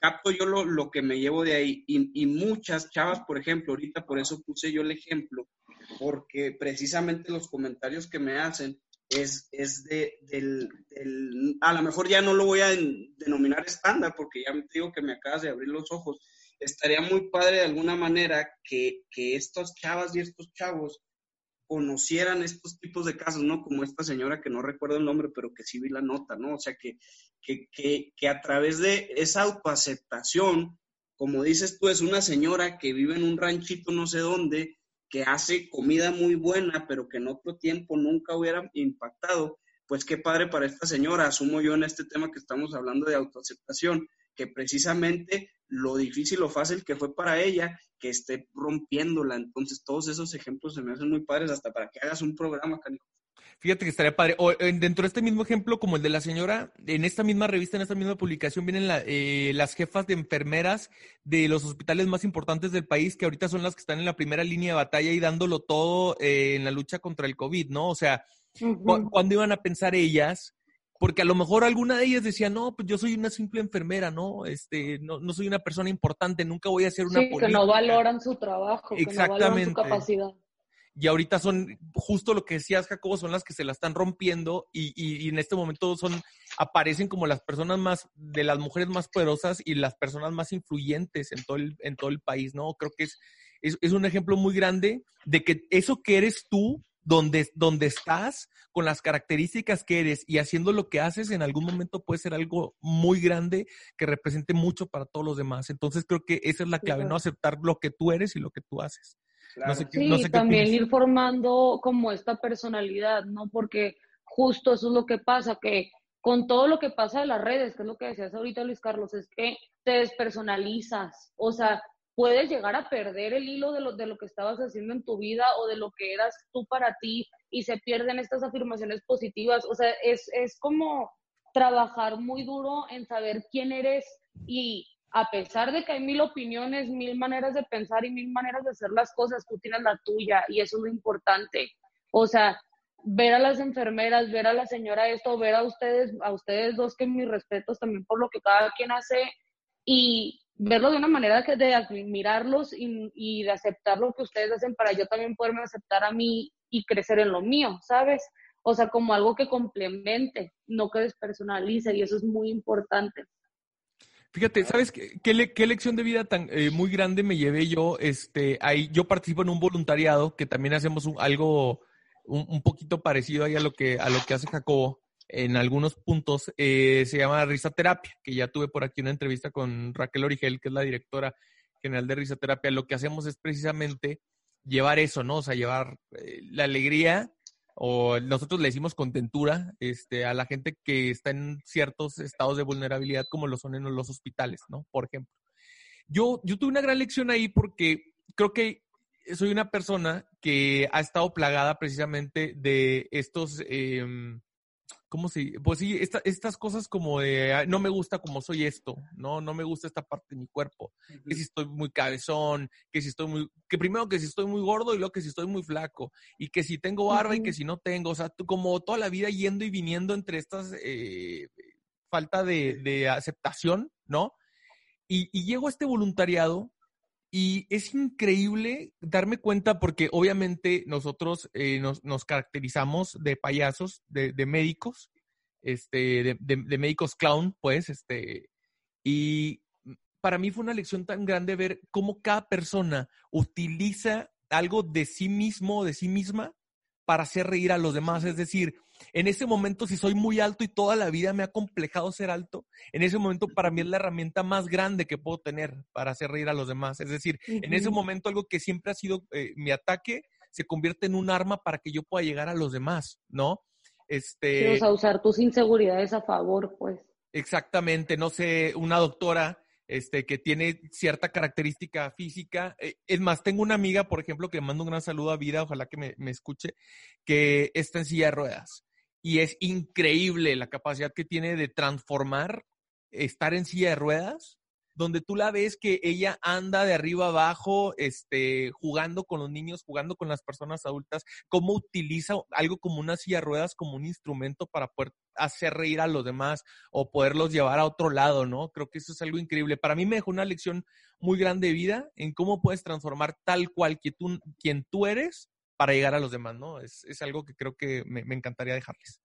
capto yo lo, lo que me llevo de ahí. Y, y, muchas chavas, por ejemplo, ahorita por eso puse yo el ejemplo, porque precisamente los comentarios que me hacen es, es de, del, a lo mejor ya no lo voy a denominar estándar, porque ya te digo que me acabas de abrir los ojos, estaría muy padre de alguna manera que, que estas chavas y estos chavos conocieran estos tipos de casos, ¿no? Como esta señora que no recuerdo el nombre, pero que sí vi la nota, ¿no? O sea, que, que, que, que a través de esa autoaceptación, como dices tú, es una señora que vive en un ranchito no sé dónde, que hace comida muy buena, pero que en otro tiempo nunca hubiera impactado, pues qué padre para esta señora, asumo yo en este tema que estamos hablando de autoaceptación, que precisamente lo difícil o fácil que fue para ella, que esté rompiéndola. Entonces, todos esos ejemplos se me hacen muy padres hasta para que hagas un programa, canijo. Fíjate que estaría padre. O, dentro de este mismo ejemplo, como el de la señora, en esta misma revista, en esta misma publicación, vienen eh, las jefas de enfermeras de los hospitales más importantes del país, que ahorita son las que están en la primera línea de batalla y dándolo todo eh, en la lucha contra el COVID, ¿no? O sea, ¿cuándo iban a pensar ellas porque a lo mejor alguna de ellas decía, no, pues yo soy una simple enfermera, ¿no? Este, no, no soy una persona importante, nunca voy a ser una sí, que no valoran su trabajo, que no valoran su capacidad. Y ahorita son, justo lo que decías, Jacobo, son las que se la están rompiendo y, y, en este momento son, aparecen como las personas más, de las mujeres más poderosas y las personas más influyentes en todo el, en todo el país, ¿no? Creo que es, es, es un ejemplo muy grande de que eso que eres tú, donde, donde estás, con las características que eres y haciendo lo que haces, en algún momento puede ser algo muy grande que represente mucho para todos los demás. Entonces creo que esa es la clave, ¿no? Aceptar lo que tú eres y lo que tú haces. Sí, también ir formando como esta personalidad, ¿no? Porque justo eso es lo que pasa, que con todo lo que pasa en las redes, que es lo que decías ahorita Luis Carlos, es que te despersonalizas, o sea, puedes llegar a perder el hilo de lo, de lo que estabas haciendo en tu vida o de lo que eras tú para ti y se pierden estas afirmaciones positivas. O sea, es, es como trabajar muy duro en saber quién eres y a pesar de que hay mil opiniones, mil maneras de pensar y mil maneras de hacer las cosas, tú tienes la tuya y eso es lo importante. O sea, ver a las enfermeras, ver a la señora esto, ver a ustedes, a ustedes dos que mis respetos también por lo que cada quien hace y verlo de una manera que de admirarlos y, de aceptar lo que ustedes hacen para yo también poderme aceptar a mí y crecer en lo mío, ¿sabes? O sea, como algo que complemente, no que despersonalice, y eso es muy importante. Fíjate, ¿sabes qué, qué, lección de vida tan eh, muy grande me llevé yo? Este, ahí, yo participo en un voluntariado que también hacemos algo un, un, poquito parecido ahí a lo que, a lo que hace Jacobo en algunos puntos, eh, se llama Risaterapia, que ya tuve por aquí una entrevista con Raquel Origel, que es la directora general de Risaterapia. Lo que hacemos es precisamente llevar eso, ¿no? O sea, llevar eh, la alegría, o nosotros le decimos contentura, este, a la gente que está en ciertos estados de vulnerabilidad, como lo son en los hospitales, ¿no? Por ejemplo. Yo, yo tuve una gran lección ahí porque creo que soy una persona que ha estado plagada precisamente de estos... Eh, ¿cómo se? Pues sí, estas cosas como de, no me gusta como soy esto, ¿no? No me gusta esta parte de mi cuerpo. Que si estoy muy cabezón, que si estoy muy, que primero que si estoy muy gordo y luego que si estoy muy flaco, y que si tengo barba y que si no tengo, o sea, como toda la vida yendo y viniendo entre estas eh, falta de, aceptación, ¿no? Y, y llego a este voluntariado y es increíble darme cuenta porque obviamente nosotros eh, nos, caracterizamos de payasos, de, de médicos, este, de, de, médicos clown, pues, este, y para mí fue una lección tan grande ver cómo cada persona utiliza algo de sí mismo, de sí misma, para hacer reír a los demás. Es decir, en ese momento, si soy muy alto y toda la vida me ha complejado ser alto, en ese momento para mí es la herramienta más grande que puedo tener para hacer reír a los demás. Es decir, en ese momento algo que siempre ha sido eh, mi ataque se convierte en un arma para que yo pueda llegar a los demás, ¿no? Este, o sea, usar tus inseguridades a favor, pues. Exactamente, no sé, una doctora este, que tiene cierta característica física. Eh, es más, tengo una amiga, por ejemplo, que mando un gran saludo a Vida, ojalá que me, me, escuche, que está en silla de ruedas. Y es increíble la capacidad que tiene de transformar estar en silla de ruedas donde tú la ves que ella anda de arriba abajo, este, jugando con los niños, jugando con las personas adultas, cómo utiliza algo como una silla de ruedas como un instrumento para poder hacer reír a los demás o poderlos llevar a otro lado, ¿no? Creo que eso es algo increíble. Para mí me dejó una lección muy grande de vida en cómo puedes transformar tal cual que tú, quien tú eres para llegar a los demás, ¿no? Es, algo que creo que me, encantaría dejarles.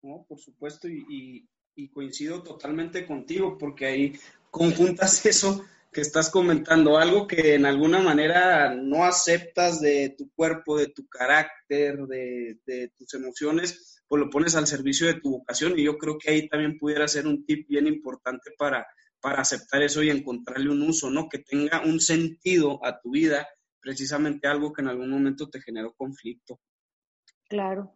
No, por supuesto, y, coincido totalmente contigo, porque ahí conjuntas (laughs) eso que estás comentando, algo que en alguna manera no aceptas de tu cuerpo, de tu carácter, de, tus emociones, pues lo pones al servicio de tu vocación y yo creo que ahí también pudiera ser un tip bien importante para, para aceptar eso y encontrarle un uso, ¿no? Que tenga un sentido a tu vida, precisamente algo que en algún momento te generó conflicto. Claro.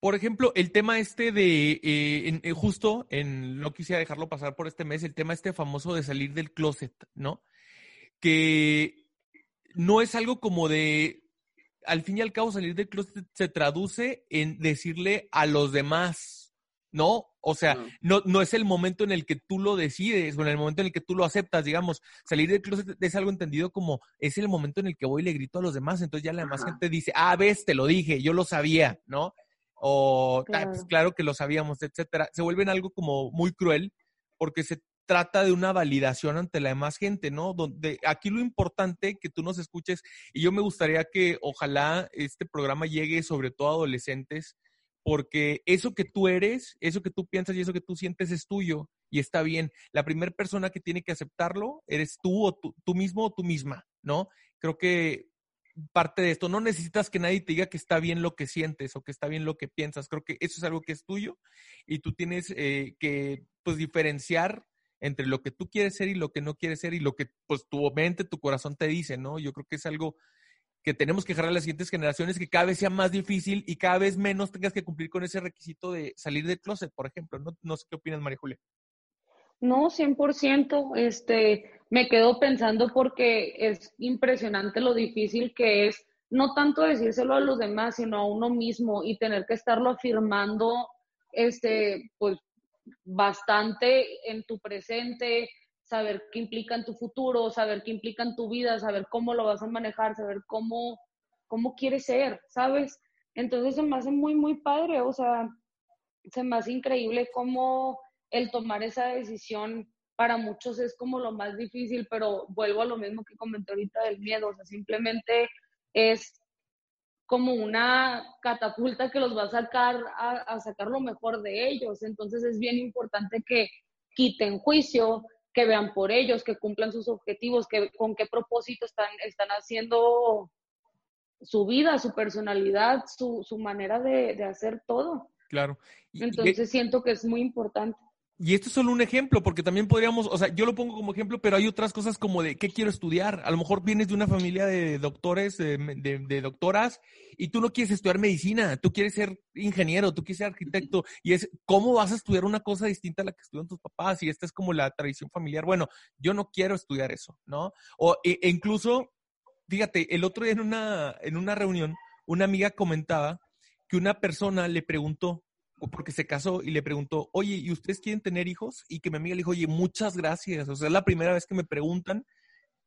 Por ejemplo, el tema este de, eh, eh, justo, en, no quisiera dejarlo pasar por este mes, el tema este famoso de salir del closet, ¿no? Que no es algo como de, al fin y al cabo, salir del closet se traduce en decirle a los demás, ¿no? O sea, no, no es el momento en el que tú lo decides o en el momento en el que tú lo aceptas, digamos, salir del closet es algo entendido como es el momento en el que voy y le grito a los demás, entonces ya la demás gente dice, ah, ves, te lo dije, yo lo sabía, ¿no? o ah, pues, claro. que lo sabíamos, etcétera, se vuelven algo como muy cruel porque se trata de una validación ante la demás gente, ¿no? Donde aquí lo importante que tú nos escuches y yo me gustaría que ojalá este programa llegue sobre todo a adolescentes porque eso que tú eres, eso que tú piensas y eso que tú sientes es tuyo y está bien. La primera persona que tiene que aceptarlo eres tú o tú, mismo o tú misma, ¿no? Creo que parte de esto. No necesitas que nadie te diga que está bien lo que sientes o que está bien lo que piensas. Creo que eso es algo que es tuyo y tú tienes eh, que pues diferenciar entre lo que tú quieres ser y lo que no quieres ser y lo que pues tu mente, tu corazón te dice, ¿no? Yo creo que es algo que tenemos que dejar a las siguientes generaciones que cada vez sea más difícil y cada vez menos tengas que cumplir con ese requisito de salir del closet, por ejemplo. No, no sé qué opinas, María Julia. No, 100%. Este, me quedo pensando porque es impresionante lo difícil que es no tanto decírselo a los demás, sino a uno mismo y tener que estarlo afirmando, este, pues, bastante en tu presente, saber qué implica en tu futuro, saber qué implica en tu vida, saber cómo lo vas a manejar, saber cómo, cómo quieres ser, ¿sabes? Entonces se me hace muy, muy padre, o sea, se me hace increíble cómo el tomar esa decisión para muchos es como lo más difícil, pero vuelvo a lo mismo que comenté ahorita del miedo, o sea, simplemente es como una catapulta que los va a sacar a, sacar lo mejor de ellos. Entonces es bien importante que quiten juicio, que vean por ellos, que cumplan sus objetivos, que con qué propósito están, están haciendo su vida, su personalidad, su, su manera de, de, hacer todo. Claro. Entonces siento que es muy importante. Y esto es solo un ejemplo, porque también podríamos, o sea, yo lo pongo como ejemplo, pero hay otras cosas como de qué quiero estudiar. A lo mejor vienes de una familia de doctores, de, doctoras, y tú no quieres estudiar medicina, tú quieres ser ingeniero, tú quieres ser arquitecto, y es cómo vas a estudiar una cosa distinta a la que estudian tus papás, y esta es como la tradición familiar. Bueno, yo no quiero estudiar eso, ¿no? O e, e incluso, fíjate, el otro día en una, en una reunión, una amiga comentaba que una persona le preguntó, porque se casó y le preguntó, oye, ¿y ustedes quieren tener hijos? Y que mi amiga le dijo, oye, muchas gracias. O sea, es la primera vez que me preguntan.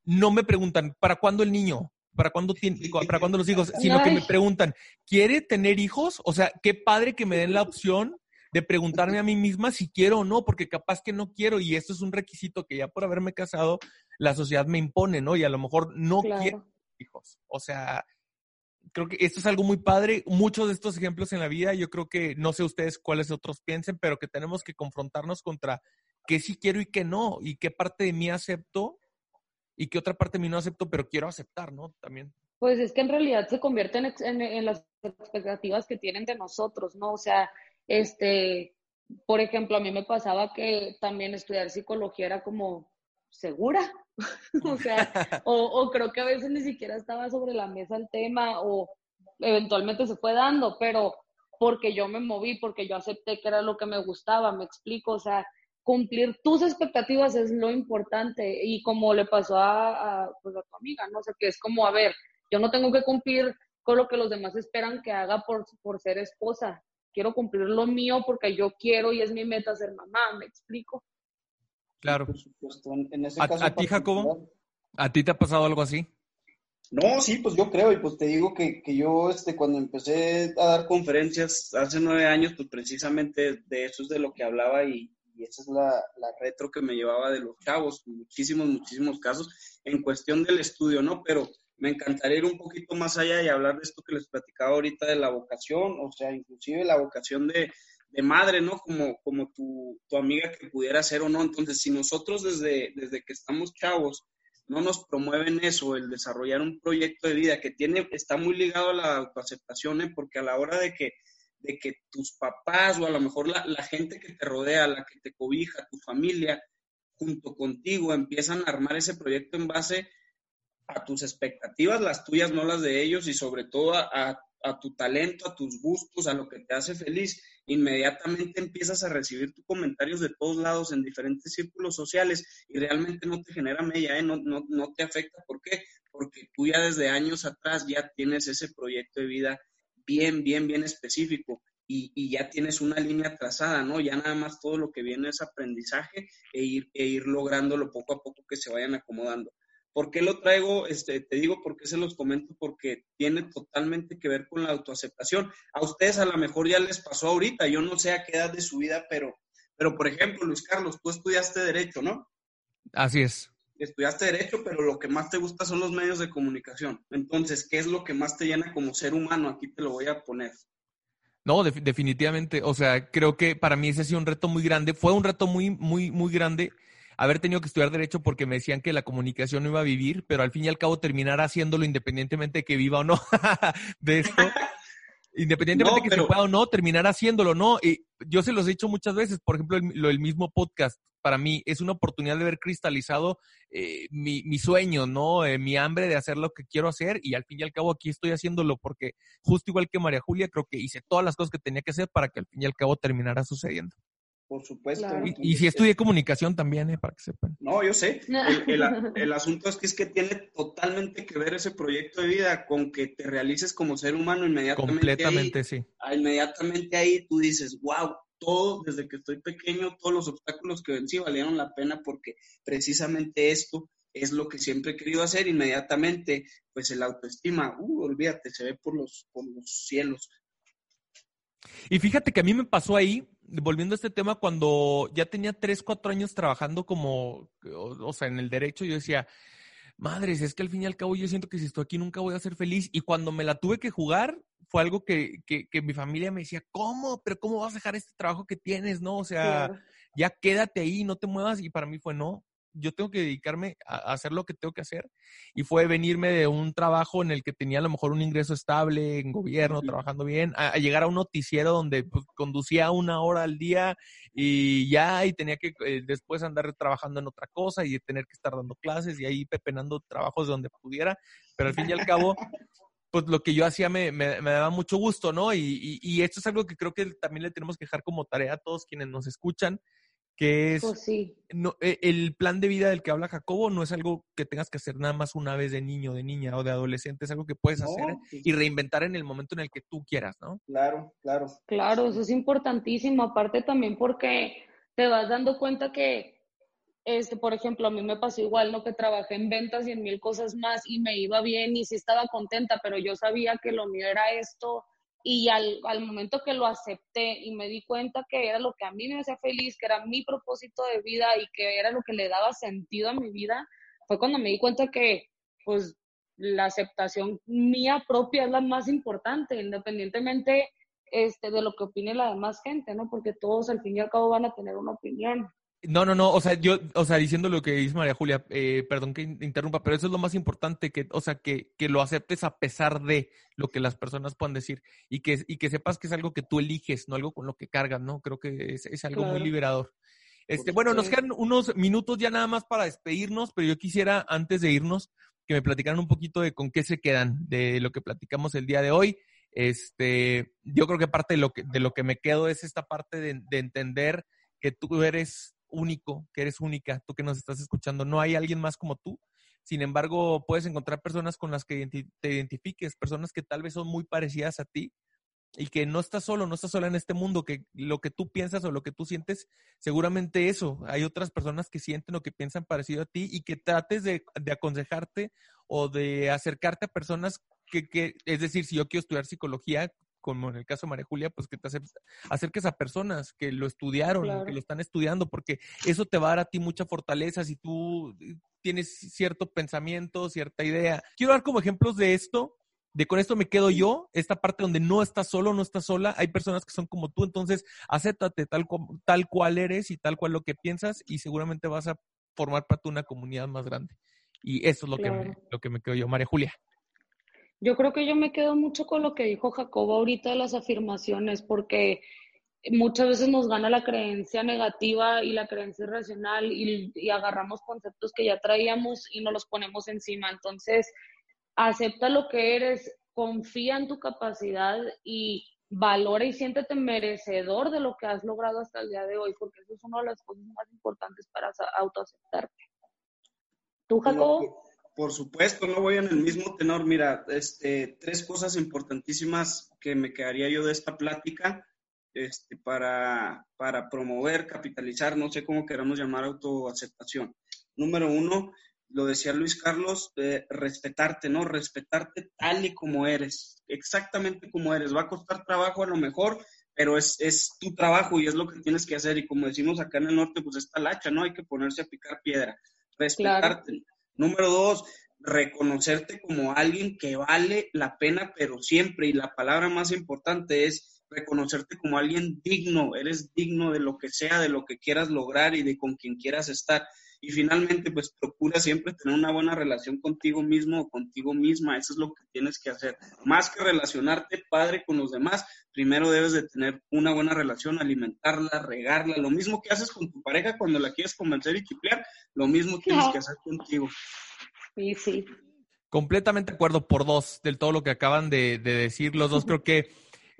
No me preguntan, ¿para cuándo el niño? ¿Para cuándo, tiene, ¿para cuándo los hijos? Sino que me preguntan, ¿quiere tener hijos? O sea, qué padre que me den la opción de preguntarme a mí misma si quiero o no, porque capaz que no quiero y esto es un requisito que ya por haberme casado la sociedad me impone, ¿no? Y a lo mejor no quiero hijos. O sea, creo que esto es algo muy padre. Muchos de estos ejemplos en la vida, yo creo que no sé ustedes cuáles otros piensen, pero que tenemos que confrontarnos contra qué sí quiero y qué no, y qué parte de mí acepto y qué otra parte de mí no acepto, pero quiero aceptar, ¿no? También. Pues es que en realidad se convierten en, en, las expectativas que tienen de nosotros, ¿no? O sea, este, por ejemplo, a mí me pasaba que también estudiar psicología era como segura, (laughs) o sea, (laughs) o, o, creo que a veces ni siquiera estaba sobre la mesa el tema, o eventualmente se fue dando, pero porque yo me moví, porque yo acepté que era lo que me gustaba, me explico, o sea, cumplir tus expectativas es lo importante y como le pasó a, pues a tu amiga, ¿no? O sea, que es como, a ver, yo no tengo que cumplir con lo que los demás esperan que haga por, por ser esposa, quiero cumplir lo mío porque yo quiero y es mi meta ser mamá, ¿me explico? Claro. ¿A, ¿A ti, Jacobo? ¿A ti te ha pasado algo así? No, sí, pues yo creo, y pues te digo que, que, yo este, cuando empecé a dar conferencias hace nueve años, pues precisamente de eso es de lo que hablaba y, y esa es la, la, retro que me llevaba de los chavos, muchísimos, muchísimos casos en cuestión del estudio, ¿no? Pero me encantaría ir un poquito más allá y hablar de esto que les platicaba ahorita de la vocación, o sea, inclusive la vocación de, de madre, ¿no? Como, como tu, tu, amiga que pudiera ser o no. Entonces, si nosotros desde, desde que estamos chavos no nos promueven eso, el desarrollar un proyecto de vida que tiene, está muy ligado a la autoaceptación, ¿eh? porque a la hora de que, de que tus papás o a lo mejor la, la, gente que te rodea, la que te cobija, tu familia, junto contigo, empiezan a armar ese proyecto en base a tus expectativas, las tuyas, no las de ellos, y sobre todo a, a tu talento, a tus gustos, a lo que te hace feliz, inmediatamente empiezas a recibir tus comentarios de todos lados en diferentes círculos sociales y realmente no te genera media, ¿eh? no, no, no te afecta. ¿Por qué? Porque tú ya desde años atrás ya tienes ese proyecto de vida bien, bien, bien específico. Y, y, ya tienes una línea trazada, ¿no? Ya nada más todo lo que viene es aprendizaje e ir, e ir lográndolo poco a poco que se vayan acomodando. ¿Por qué lo traigo? Este, te digo por qué se los comento, porque tiene totalmente que ver con la autoaceptación. A ustedes a lo mejor ya les pasó ahorita, yo no sé a qué edad de su vida, pero, pero por ejemplo, Luis Carlos, tú estudiaste Derecho, ¿no? Así es. Estudiaste Derecho, pero lo que más te gusta son los medios de comunicación. Entonces, ¿qué es lo que más te llena como ser humano? Aquí te lo voy a poner. No, de, definitivamente. O sea, creo que para mí ese ha sido un reto muy grande. Fue un reto muy, muy, muy grande haber tenido que estudiar derecho porque me decían que la comunicación no iba a vivir, pero al fin y al cabo terminar haciéndolo independientemente de que viva o no (laughs) de esto. Independientemente de que se pueda o no, terminar haciéndolo, ¿no? Y yo se los he dicho muchas veces, por ejemplo, el, lo, el mismo podcast, para mí es una oportunidad de ver cristalizado eh, mi, mi, sueño, ¿no? Eh, mi hambre de hacer lo que quiero hacer y al fin y al cabo aquí estoy haciéndolo porque justo igual que María Julia, creo que hice todas las cosas que tenía que hacer para que al fin y al cabo terminara sucediendo. Por supuesto. Claro. Y, y, si estudié comunicación también, ¿eh? para que sepan. No, yo sé. El, el, (laughs) el, asunto es que es que tiene totalmente que ver ese proyecto de vida con que te realices como ser humano inmediatamente. Completamente, ahí, sí. Inmediatamente ahí tú dices, wow, todo desde que estoy pequeño, todos los obstáculos que vencí valieron la pena porque precisamente esto es lo que siempre he querido hacer. Inmediatamente, pues el autoestima, uh, olvídate, se ve por los, por los cielos. Y fíjate que a mí me pasó ahí, volviendo a este tema, cuando ya tenía tres, cuatro años trabajando como, o, o, sea, en el derecho, yo decía, madres, es que al fin y al cabo yo siento que si estoy aquí nunca voy a ser feliz. Y cuando me la tuve que jugar, fue algo que, que, que mi familia me decía, ¿cómo? ¿Pero cómo vas a dejar este trabajo que tienes? No, o sea, claro. ya quédate ahí, no te muevas. Y para mí fue, no, yo tengo que dedicarme a hacer lo que tengo que hacer. Y fue venirme de un trabajo en el que tenía a lo mejor un ingreso estable, en gobierno, trabajando bien, a, a llegar a un noticiero donde pues, conducía una hora al día y ya, y tenía que eh, después andar trabajando en otra cosa y tener que estar dando clases y ahí pepenando trabajos de donde pudiera. Pero al fin y al cabo, pues lo que yo hacía me, me, me daba mucho gusto, ¿no? Y, y, y esto es algo que creo que también le tenemos que dejar como tarea a todos quienes nos escuchan que es pues sí. no, e, el plan de vida del que habla Jacobo no es algo que tengas que hacer nada más una vez de niño, de niña o de adolescente, es algo que puedes no, hacer sí. y reinventar en el momento en el que tú quieras, ¿no? Claro, claro. Claro, eso es importantísimo, aparte también porque te vas dando cuenta que, este, por ejemplo, a mí me pasó igual, ¿no? Que trabajé en ventas y en mil cosas más y me iba bien y sí estaba contenta, pero yo sabía que lo mío era esto y al, al, momento que lo acepté y me di cuenta que era lo que a mí me hacía feliz, que era mi propósito de vida y que era lo que le daba sentido a mi vida, fue cuando me di cuenta que pues la aceptación mía propia es la más importante, independientemente este, de lo que opine la demás gente, ¿no? Porque todos al fin y al cabo van a tener una opinión. No, no, no, o sea, yo, o sea, diciendo lo que dice María Julia, eh, perdón que interrumpa, pero eso es lo más importante, que, o sea, que, que lo aceptes a pesar de lo que las personas puedan decir y que, y que sepas que es algo que tú eliges, no algo con lo que cargas, ¿no? Creo que es, es algo muy liberador. Este, bueno, nos quedan unos minutos ya nada más para despedirnos, pero yo quisiera, antes de irnos, que me platicaran un poquito de con qué se quedan de lo que platicamos el día de hoy. Este, yo creo que parte de lo que, de lo que me quedo es esta parte de, de entender que tú eres único, que eres única, tú que nos estás escuchando, no hay alguien más como tú. Sin embargo, puedes encontrar personas con las que te identifiques, personas que tal vez son muy parecidas a ti y que no estás solo, no estás sola en este mundo, que lo que tú piensas o lo que tú sientes, seguramente eso. Hay otras personas que sienten o que piensan parecido a ti y que trates de, de aconsejarte o de acercarte a personas que, que, es decir, si yo quiero estudiar psicología, como en el caso de María Julia, pues que te acer- acerques a personas que lo estudiaron, Claro. que lo están estudiando, porque eso te va a dar a ti mucha fortaleza si tú tienes cierto pensamiento, cierta idea. Quiero dar como ejemplos de esto, de con esto me quedo yo, esta parte donde no estás solo, no estás sola, hay personas que son como tú, entonces acéptate tal, tal cual eres y tal cual lo que piensas y seguramente vas a formar parte de una comunidad más grande. Y eso es lo, que, me, lo que me quedo yo. María Julia. Yo creo que yo me quedo mucho con lo que dijo Jacobo ahorita de las afirmaciones, porque muchas veces nos gana la creencia negativa y la creencia irracional y, y agarramos conceptos que ya traíamos y nos los ponemos encima. Entonces, acepta lo que eres, confía en tu capacidad y valora y siéntete merecedor de lo que has logrado hasta el día de hoy, porque eso es una de las cosas más importantes para autoaceptarte. ¿Tú, Jacobo? Por supuesto, no voy en el mismo tenor. Mira, este, tres cosas importantísimas que me quedaría yo de esta plática este, para, para promover, capitalizar, no sé cómo queramos llamar autoaceptación. Número uno, lo decía Luis Carlos, eh, respetarte, ¿no? Respetarte tal y como eres, exactamente como eres. Va a costar trabajo a lo mejor, pero es, es tu trabajo y es lo que tienes que hacer. Y como decimos acá en el norte, pues está la hacha, ¿no? Hay que ponerse a picar piedra. Respetarte. Número dos, reconocerte como alguien que vale la pena, pero siempre. Y la palabra más importante es reconocerte como alguien digno. Eres digno de lo que sea, de lo que quieras lograr y de con quien quieras estar. Y finalmente, pues procura siempre tener una buena relación contigo mismo o contigo misma. Eso es lo que tienes que hacer. Más que relacionarte padre con los demás, primero debes de tener una buena relación, alimentarla, regarla. Lo mismo que haces con tu pareja cuando la quieres convencer y chiplear, lo mismo tienes que hacer contigo. Sí, sí. Completamente de acuerdo por dos del todo lo que acaban de, de decir los dos. Creo que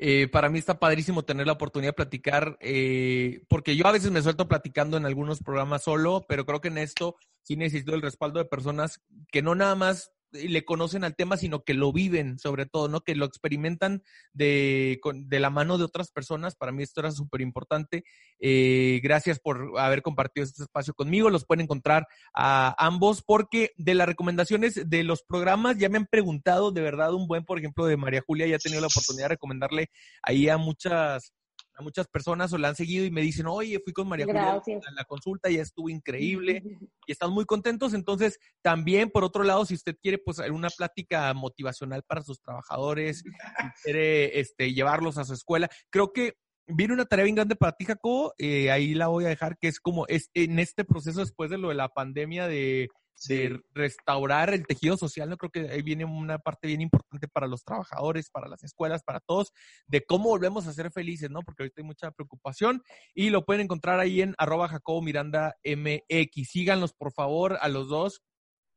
eh, para mí está padrísimo tener la oportunidad de platicar, eh, porque yo a veces me suelto platicando en algunos programas solo, pero creo que en esto sí necesito el respaldo de personas que no nada más le conocen al tema, sino que lo viven, sobre todo, ¿no? Que lo experimentan de, con- de la mano de otras personas. Para mí esto era súper importante. Eh, gracias por haber compartido este espacio conmigo. Los pueden encontrar a ambos porque de las recomendaciones de los programas ya me han preguntado de verdad un buen, por ejemplo, de María Julia. Ya he tenido la oportunidad de recomendarle ahí a muchas a muchas personas o la han seguido y me dicen, oye, fui con María Julia Gracias. a la consulta, ya estuvo increíble (laughs) y están muy contentos. Entonces, también, por otro lado, si usted quiere pues una plática motivacional para sus trabajadores, si quiere este, llevarlos a su escuela, creo que viene una tarea bien grande para ti, Jacobo. eh, ahí la voy a dejar, que es como es en este proceso después de lo de la pandemia de, de restaurar el tejido social, ¿no? Creo que ahí viene una parte bien importante para los trabajadores, para las escuelas, para todos, de cómo volvemos a ser felices, ¿no? Porque ahorita hay mucha preocupación y lo pueden encontrar ahí en arroba Jacobo Miranda MX. Síganlos, por favor, a los dos.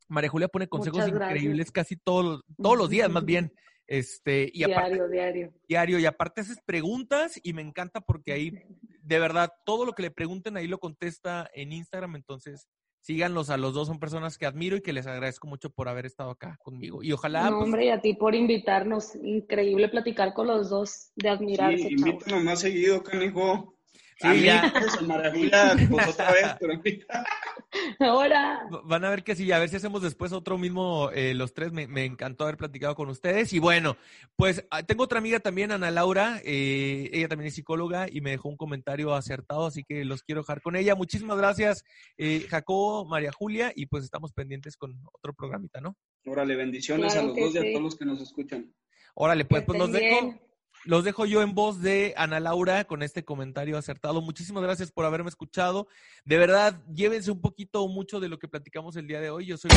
María Julia pone consejos increíbles casi todos, todos los días, más (laughs) bien. Este, y aparte, diario, diario. diario, y aparte haces preguntas y me encanta porque ahí, (laughs) de verdad, todo lo que le pregunten ahí lo contesta en Instagram, entonces síganlos a los dos, son personas que admiro y que les agradezco mucho por haber estado acá conmigo. Y ojalá... no, pues, hombre, y a ti por invitarnos. Increíble platicar con los dos, de admirarse, Sí, invítanos más seguido, canijo. Sí, a mí, ya. pues, a María Julia, pues otra vez, pero (laughs) (laughs) Ahora, Van a ver que sí, a ver si hacemos después otro mismo, eh, los tres. Me, me encantó haber platicado con ustedes. Y bueno, pues ah, tengo otra amiga también, Ana Laura. eh, ella también es psicóloga y me dejó un comentario acertado, así que los quiero dejar con ella. Muchísimas gracias, eh, Jacobo, María Julia, y pues estamos pendientes con otro programita, ¿no? Órale, bendiciones Claro a los dos y a todos los que nos escuchan. Órale, pues, pues estén dejo. Los dejo yo en voz de Ana Laura con este comentario acertado. Muchísimas gracias por haberme escuchado. De verdad, llévense un poquito o mucho de lo que platicamos el día de hoy. Yo soy...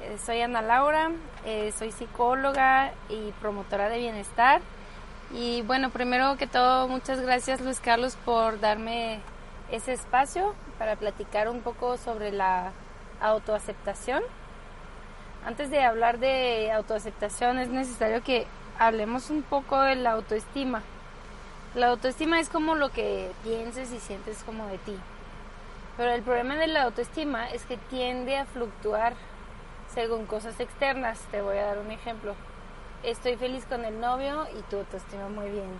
Eh, Ana Laura, eh, soy psicóloga y promotora de bienestar. Y bueno, primero que todo, muchas gracias Luis Carlos por darme ese espacio para platicar un poco sobre la autoaceptación. Antes de hablar de autoaceptación es necesario que hablemos un poco de la autoestima. La autoestima es como lo que pienses y sientes como de ti. Pero el problema de la autoestima es que tiende a fluctuar según cosas externas. Te voy a dar un ejemplo. Estoy feliz con el novio y tu autoestima muy bien.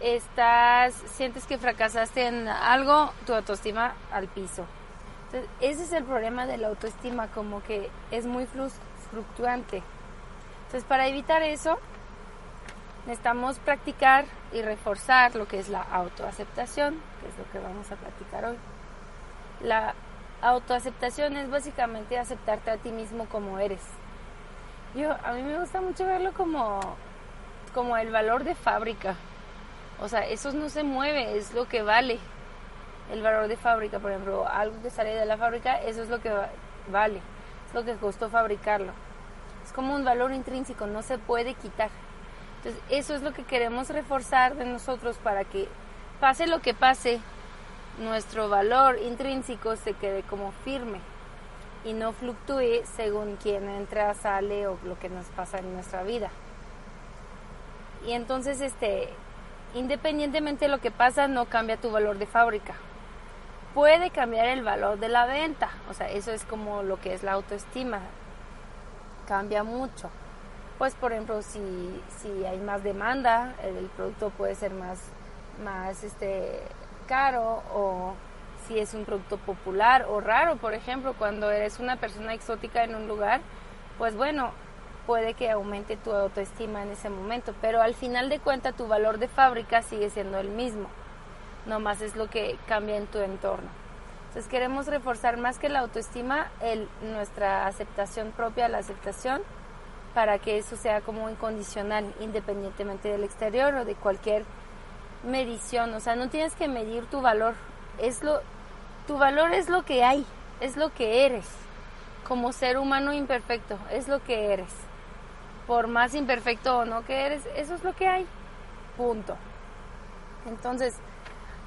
Estás, sientes que fracasaste en algo, tu autoestima al piso. Entonces, ese es el problema de la autoestima, como que es muy fluctuante. Entonces, para evitar eso, necesitamos practicar y reforzar lo que es la autoaceptación, que es lo que vamos a platicar hoy. La autoaceptación es básicamente aceptarte a ti mismo como eres. Yo, a mí me gusta mucho verlo como, como el valor de fábrica. O sea, eso no se mueve, es lo que vale. El valor de fábrica, por ejemplo, algo que sale de la fábrica, eso es lo que vale. Es lo que costó fabricarlo. Es como un valor intrínseco, no se puede quitar. Entonces, eso es lo que queremos reforzar de nosotros para que pase lo que pase, nuestro valor intrínseco se quede como firme y no fluctúe según quien entra, sale o lo que nos pasa en nuestra vida. Y entonces, este, independientemente de lo que pasa, no cambia tu valor de fábrica. Puede cambiar el valor de la venta, o sea, eso es como lo que es la autoestima. Cambia mucho. Pues, por ejemplo, si, si hay más demanda, el producto puede ser más, más este, caro o si es un producto popular o raro, por ejemplo, cuando eres una persona exótica en un lugar, pues bueno, puede que aumente tu autoestima en ese momento, pero al final de cuentas tu valor de fábrica sigue siendo el mismo, nomás es lo que cambia en tu entorno. Entonces queremos reforzar más que la autoestima, nuestra aceptación propia, la aceptación, para que eso sea como incondicional, independientemente del exterior o de cualquier medición, o sea, no tienes que medir tu valor, es lo tu valor es lo que hay, es lo que eres. Como ser humano imperfecto, es lo que eres. Por más imperfecto o no que eres, eso es lo que hay. Punto. Entonces,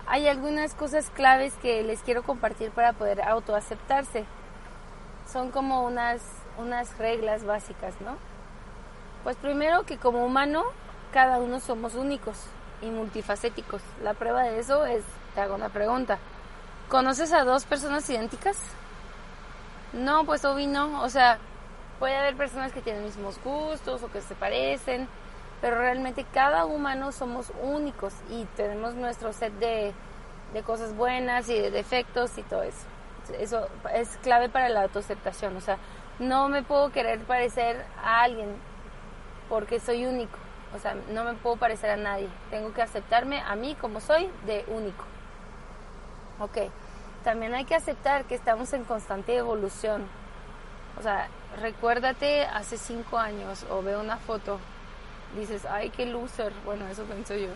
hay algunas cosas claves que les quiero compartir para poder autoaceptarse. Son como unas, unas reglas básicas, ¿no? Pues primero que como humano, cada uno somos únicos y multifacéticos. La prueba de eso es, te hago una pregunta. ¿Conoces a dos personas idénticas? No, pues obvio no. O sea, puede haber personas que tienen mismos gustos o que se parecen, pero realmente cada humano somos únicos y tenemos nuestro set de, de cosas buenas y de defectos y todo eso. Eso es clave para la autoaceptación. O sea, no me puedo querer parecer a alguien porque soy único. O sea, no me puedo parecer a nadie. Tengo que aceptarme a mí como soy de único. Ok, también hay que aceptar que estamos en constante evolución. O sea, recuérdate hace cinco años o ve una foto, dices, ay, qué loser. Bueno, eso pienso yo.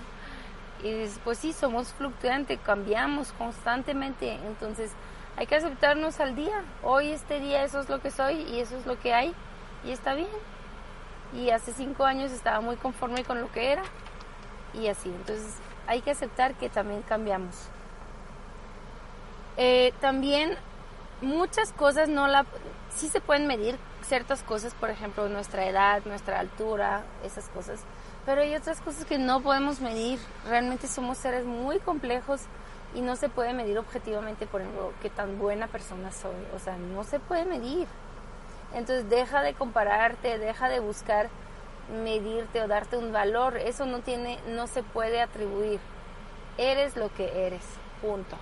Y dices, pues sí, somos fluctuantes, cambiamos constantemente. Entonces, hay que aceptarnos al día. Hoy, este día, eso es lo que soy y eso es lo que hay. Y está bien. Y hace cinco años estaba muy conforme con lo que era. Y así. Entonces, hay que aceptar que también cambiamos. Eh, también muchas cosas no la... Sí se pueden medir ciertas cosas, por ejemplo, nuestra edad, nuestra altura, esas cosas. Pero hay otras cosas que no podemos medir. Realmente somos seres muy complejos y no se puede medir objetivamente, por ejemplo, qué tan buena persona soy. O sea, no se puede medir. Entonces deja de compararte, deja de buscar medirte o darte un valor. Eso no tiene, no se puede atribuir. Eres lo que eres. Punto.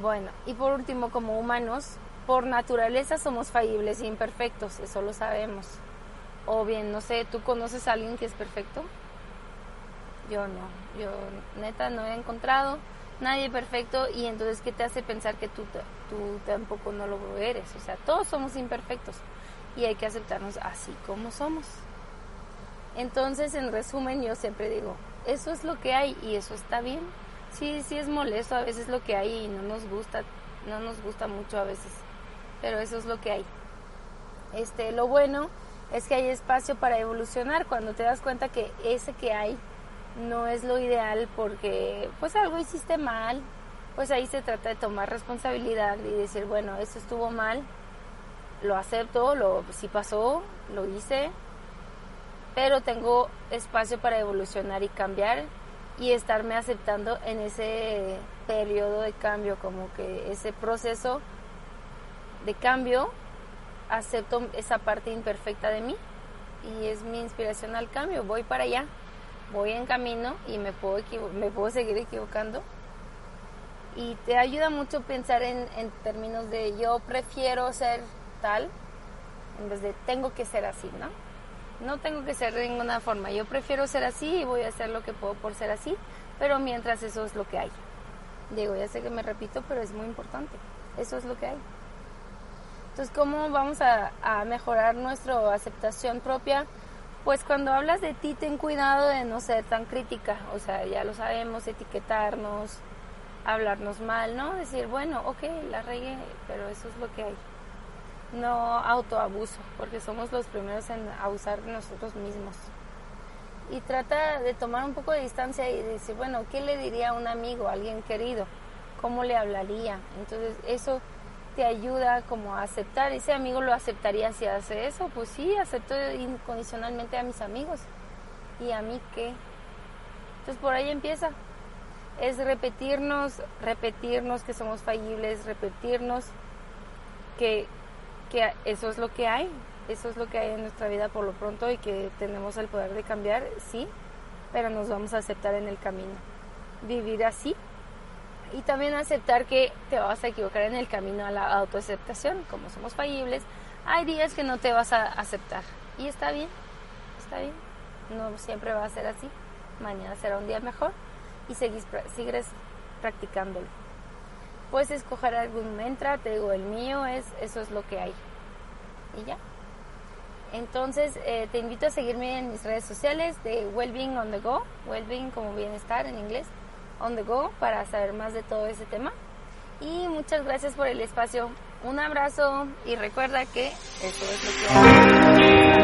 Bueno, y por último, como humanos, por naturaleza somos fallibles e imperfectos, eso lo sabemos. O bien, no sé, ¿tú conoces a alguien que es perfecto? yo no, yo neta no he encontrado nadie perfecto y entonces ¿qué te hace pensar que tú, tú tampoco no lo eres? O sea, todos somos imperfectos y hay que aceptarnos así como somos. Entonces, en resumen, yo siempre digo, eso es lo que hay y eso está bien. Sí, sí es molesto a veces lo que hay y no nos gusta, no nos gusta mucho a veces, pero eso es lo que hay. Este, lo bueno es que hay espacio para evolucionar cuando te das cuenta que ese que hay no es lo ideal porque pues algo hiciste mal, pues ahí se trata de tomar responsabilidad y decir, bueno, eso estuvo mal, lo acepto, lo sí pasó, lo hice, pero tengo espacio para evolucionar y cambiar y estarme aceptando en ese periodo de cambio, como que ese proceso de cambio, acepto esa parte imperfecta de mí y es mi inspiración al cambio, voy para allá, voy en camino y me puedo, me puedo seguir equivocando. Y te ayuda mucho pensar en, en términos de yo prefiero ser tal en vez de tengo que ser así, ¿no? No tengo que ser de ninguna forma. Yo prefiero ser así y voy a hacer lo que puedo por ser así, pero mientras eso es lo que hay. Digo, ya sé que me repito, pero es muy importante. Eso es lo que hay. Entonces, ¿cómo vamos a, mejorar nuestra aceptación propia? Pues cuando hablas de ti, ten cuidado de no ser tan crítica. O sea, ya lo sabemos, etiquetarnos, hablarnos mal, ¿no? Decir, bueno, ok, la regué, pero eso es lo que hay no autoabuso, porque somos los primeros en abusar de nosotros mismos. Y trata de tomar un poco de distancia y decir, bueno, ¿qué le diría a un amigo, a alguien querido? ¿Cómo le hablaría? Entonces eso te ayuda como a aceptar. Ese amigo lo aceptaría si hace eso. Pues sí, acepto incondicionalmente a mis amigos. ¿Y a mí qué? Entonces por ahí empieza. Es repetirnos, repetirnos que somos fallibles, repetirnos que eso es lo que hay, eso es lo que hay en nuestra vida por lo pronto y que tenemos el poder de cambiar, sí, pero nos vamos a aceptar en el camino. Vivir así y también aceptar que te vas a equivocar en el camino a la autoaceptación, como somos fallibles, hay días que no te vas a aceptar y está bien, está bien, no siempre va a ser así, mañana será un día mejor y sigues, sigues practicándolo puedes escoger algún mantra, te digo, el mío es, eso es lo que hay. Y ya. Entonces, eh, te invito a seguirme en mis redes sociales de Wellbeing on the Go, Wellbeing como bienestar en inglés, on the go, para saber más de todo ese tema. Y muchas gracias por el espacio. Un abrazo y recuerda que eso es lo que hay.